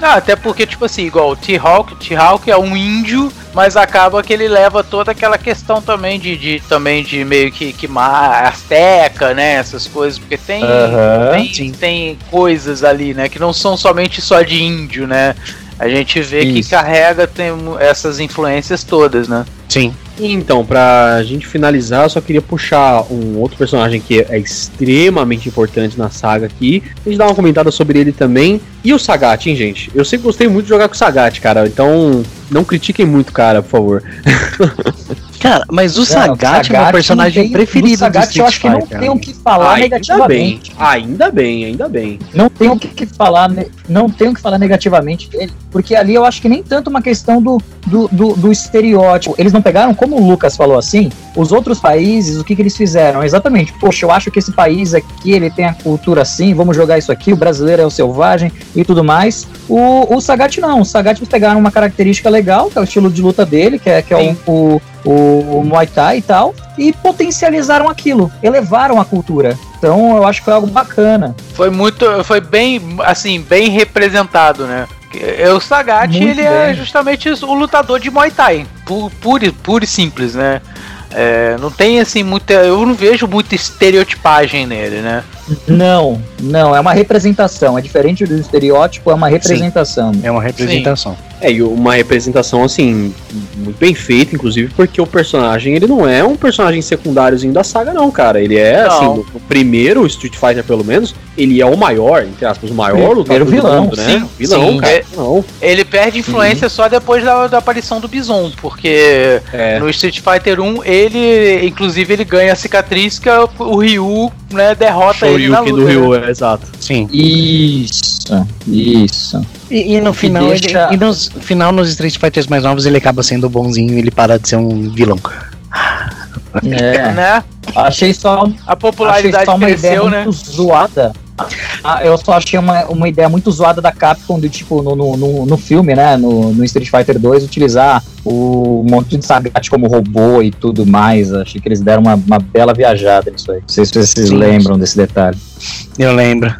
Não, até porque, tipo assim, igual o T-Hawk, T-Hawk é um índio, mas acaba que ele leva toda aquela questão também de, de também de meio que, que asteca, né? Essas coisas, porque tem, Aham. tem, tem coisas ali, né? Que não são somente só de índio, né? A gente vê que Isso. carrega tem essas influências todas, né? Sim. Então, pra gente finalizar, eu só queria puxar um outro personagem que é extremamente importante na saga aqui. A gente dá uma comentada sobre ele também. E o Sagat, hein, gente? Eu sempre gostei muito de jogar com o Sagat, cara. Então, não critiquem muito, cara, por favor. Cara, mas o Não, Sagat é meu personagem tem- preferido do Sagat, do eu Street acho que não tem o que falar ainda bem, negativamente. ainda bem, ainda bem. Não tem o que que falar, não tem o que falar negativamente dele, porque ali eu acho que nem tanto uma questão do, do, do, do estereótipo. Eles não pegaram, como o Lucas falou assim, os outros países, o que, que eles fizeram? Exatamente, poxa, eu acho que esse país aqui, ele tem a cultura assim, vamos jogar isso aqui, o brasileiro é o selvagem e tudo mais. O, o Sagat não, o Sagat eles pegaram uma característica legal, que é o estilo de luta dele, que é, que é Sim. o, o, o Muay Thai e tal, e potencializaram aquilo, elevaram a cultura. Então eu acho que foi algo bacana. Foi muito. Foi bem, assim, bem representado, né? Que- O Sagat, Muito ele é bem. justamente o lutador de Muay Thai. Pu- Puro, e- puro e simples, né? É, não tem assim muita. Eu não vejo muita estereotipagem nele, né? Não, não, é uma representação. É diferente do estereótipo, é uma representação. É uma representação. É, e uma representação, assim, muito bem feita, inclusive, porque o personagem, ele não é um personagem secundáriozinho da saga, não, cara. Ele é, Não. assim, no, no primeiro Street Fighter, pelo menos, ele é o maior, entre aspas, o maior lutador do vilão, mundo, né? sim, vilão, sim. cara. É- Não, Ele perde influência só depois da, da aparição do Bison, porque é. no Street Fighter 1, ele, inclusive, ele ganha a cicatriz que é o- o Ryu, né, derrota ele na luta. do né? Ryu, é, exato. Sim. Isso, isso. E, e no final, deixa- ele, e nos final, nos Street Fighters mais novos, ele acaba sendo bonzinho ele para de ser um vilão. É, Né? achei só, A popularidade só uma ideia cresceu, muito né? zoada. Ah, eu só achei uma, uma ideia muito zoada da Capcom de, tipo, no, no, no, no filme, né? No, no Street Fighter 2, utilizar o monte de Sagat como robô e tudo mais. Achei que eles deram uma, uma bela viajada nisso aí. Não sei se vocês Sim. lembram desse detalhe. Eu lembro.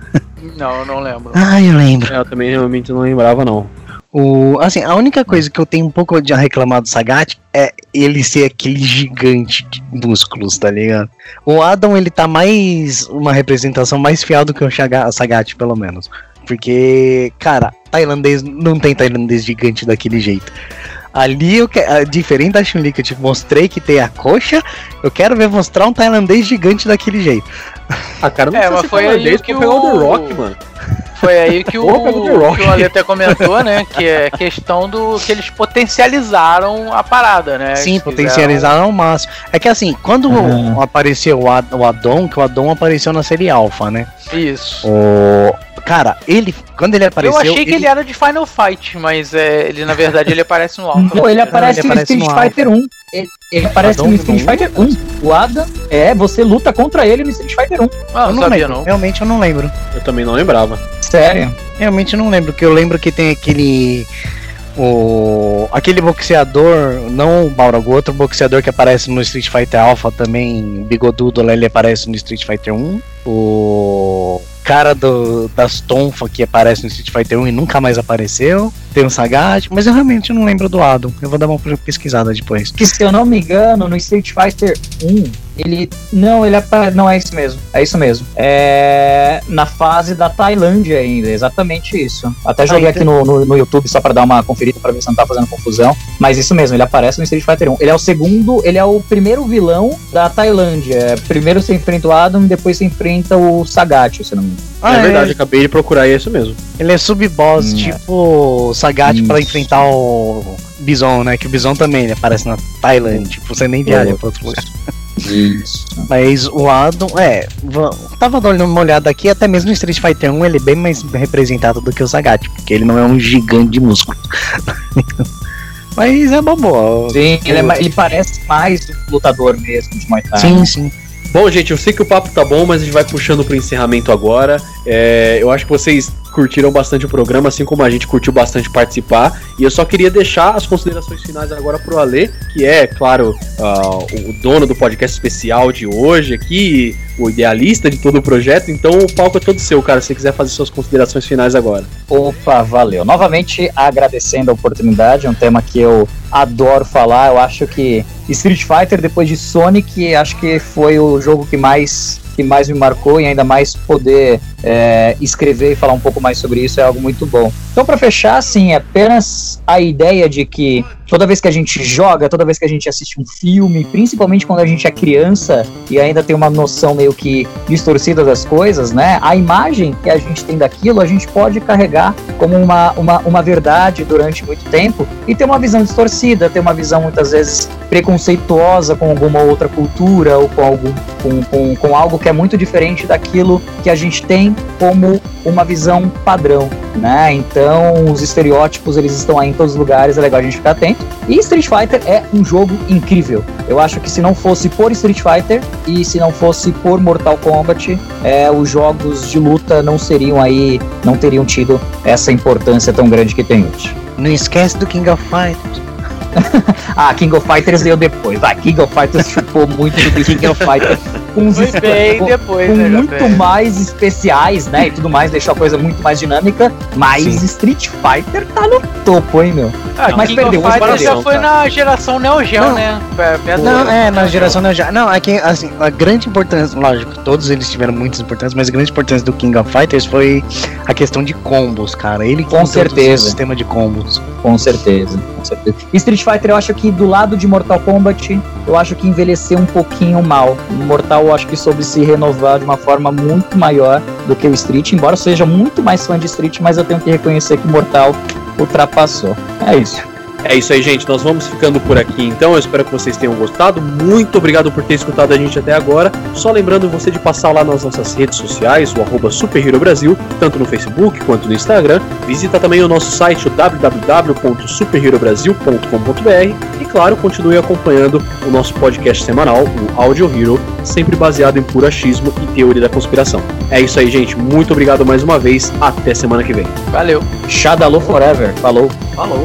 Não, eu não lembro. Ah, eu lembro. Eu também realmente não lembrava, não. O, assim, a única coisa que eu tenho um pouco de reclamar do Sagat é ele ser aquele gigante de músculos, tá ligado? O Adam, ele tá mais. uma representação mais fiel do que o Sagat, pelo menos. Porque, cara, tailandês não tem tailandês gigante daquele jeito. Ali, eu que, diferente da Chun-Li que eu te mostrei que tem a coxa, eu quero ver mostrar um tailandês gigante daquele jeito. Ah, cara, não é, mas foi aí que o... o The Rock, mano. Foi aí que o, que o Ale até comentou, né? Que é questão do que eles potencializaram a parada, né? Sim, eles potencializaram fizeram... ao máximo. É que assim, quando uhum. apareceu o, Ad, o Adon, que o Adon apareceu na série Alpha, né? Isso. O... Cara, ele, quando ele apareceu. Eu achei que ele, era de Final Fight, mas é, ele na verdade ele aparece no Alpha. Não, ele aparece, no Street Fighter 1. Ele, ele aparece no Street Fighter 1. O Adam, é, você luta contra ele no Street Fighter 1. Ah, eu não sabia, lembro. não. Realmente eu não lembro. Eu também não lembrava. Sério? Realmente eu não lembro, porque eu lembro que tem aquele. O, aquele boxeador, não o Balrog, o outro boxeador que aparece no Street Fighter Alpha também, bigodudo lá, ele aparece no Street Fighter 1. O cara do, das Tonfa que aparece no Street Fighter 1 e nunca mais apareceu. Tem o Sagat, mas eu realmente não lembro do Adam. Eu vou dar uma pesquisada depois. Que se eu não me engano, no Street Fighter 1, ele. Não, ele apare... Não é isso mesmo. É isso mesmo. É. Na fase da Tailândia ainda, exatamente isso. Até joguei aqui no, no, no, YouTube só pra dar uma conferida pra ver se não tá fazendo confusão. Mas isso mesmo, ele aparece no Street Fighter 1. Ele é o segundo, ele é o primeiro vilão da Tailândia. Primeiro você enfrenta o Adam, depois você enfrenta o Sagat, se não me engano. Ah, é verdade, é. acabei de procurar e é isso mesmo. Ele é sub-boss, hum, tipo Sagat para enfrentar o Bison, né? Que o Bison também ele aparece na Tailândia, tipo, você nem viaja pra outro lugar. Isso. Mas o Adam, é, tava dando uma olhada aqui, até mesmo no Street Fighter 1 ele é bem mais representado do que o Sagat, porque ele não é um gigante de músculo. Mas é bobo. Sim, ele, é, ele parece mais um lutador mesmo de Muay Thai. Sim, sim. Bom, gente, eu sei que o papo tá bom, mas a gente vai puxando pro encerramento agora. É, eu acho que vocês curtiram bastante o programa, assim como a gente curtiu bastante participar. E eu só queria deixar as considerações finais agora pro Alê, que é, claro, uh, o dono do podcast especial de hoje aqui, o idealista de todo o projeto. Então o palco é todo seu, cara, se você quiser fazer suas considerações finais agora. Opa, valeu. Novamente agradecendo a oportunidade, é um tema que eu adoro falar. Eu acho que Street Fighter, depois de Sonic, acho que foi o jogo que mais que mais me marcou e ainda mais poder é, escrever e falar um pouco mais sobre isso é algo muito bom. Então, para fechar, assim, apenas a ideia de que toda vez que a gente joga, toda vez que a gente assiste um filme, principalmente quando a gente é criança e ainda tem uma noção meio que distorcida das coisas, né? A imagem que a gente tem daquilo, a gente pode carregar como uma, uma, uma verdade durante muito tempo e ter uma visão distorcida, ter uma visão muitas vezes preconceituosa com alguma outra cultura ou com, algum, com, com, com algo que é muito diferente daquilo que a gente tem como uma visão padrão, né? Então, os estereótipos, eles estão aí em todos os lugares, é legal a gente ficar atento. E Street Fighter é um jogo incrível. Eu acho que se não fosse por Street Fighter e se não fosse por Mortal Kombat, é, os jogos de luta não seriam aí, não teriam tido essa importância tão grande que tem hoje. Não esquece do King of Fighters. ah, King of Fighters veio depois. Vai, King of Fighters chupou muito do King of Fighters. Com, uns bem depois, com né, muito mais especiais, né? E tudo mais, deixou a coisa muito mais dinâmica. Mas Sim. Street Fighter tá no topo, hein, meu? Ah, mas King perdeu, of Fighters já foi na geração Neo Geo, não, né? Não, é, na geração Neo Geo. Não, é que, assim, a grande importância, lógico, todos eles tiveram muitas importâncias, mas a grande importância do King of Fighters foi a questão de combos, cara. Ele com certeza. o sistema de combos. Com certeza, com certeza. Street Fighter, eu acho que do lado de Mortal Kombat, eu acho que envelheceu um pouquinho mal. Mortal, eu acho que soube se renovar de uma forma muito maior do que o Street, embora eu seja muito mais fã de Street, mas eu tenho que reconhecer que Mortal ultrapassou. É isso. É isso aí, gente. Nós vamos ficando por aqui então. Eu espero que vocês tenham gostado. Muito obrigado por ter escutado a gente até agora. Só lembrando você de passar lá nas nossas redes sociais, o arroba Super Hero Brasil, tanto no Facebook quanto no Instagram. Visita também o nosso site o www.superherobrasil.com.br e claro, continue acompanhando o nosso podcast semanal, o Audio Hero, sempre baseado em puro achismo e teoria da conspiração. É isso aí, gente. Muito obrigado mais uma vez. Até semana que vem. Valeu. Shadaloo Forever. Falou. Falou.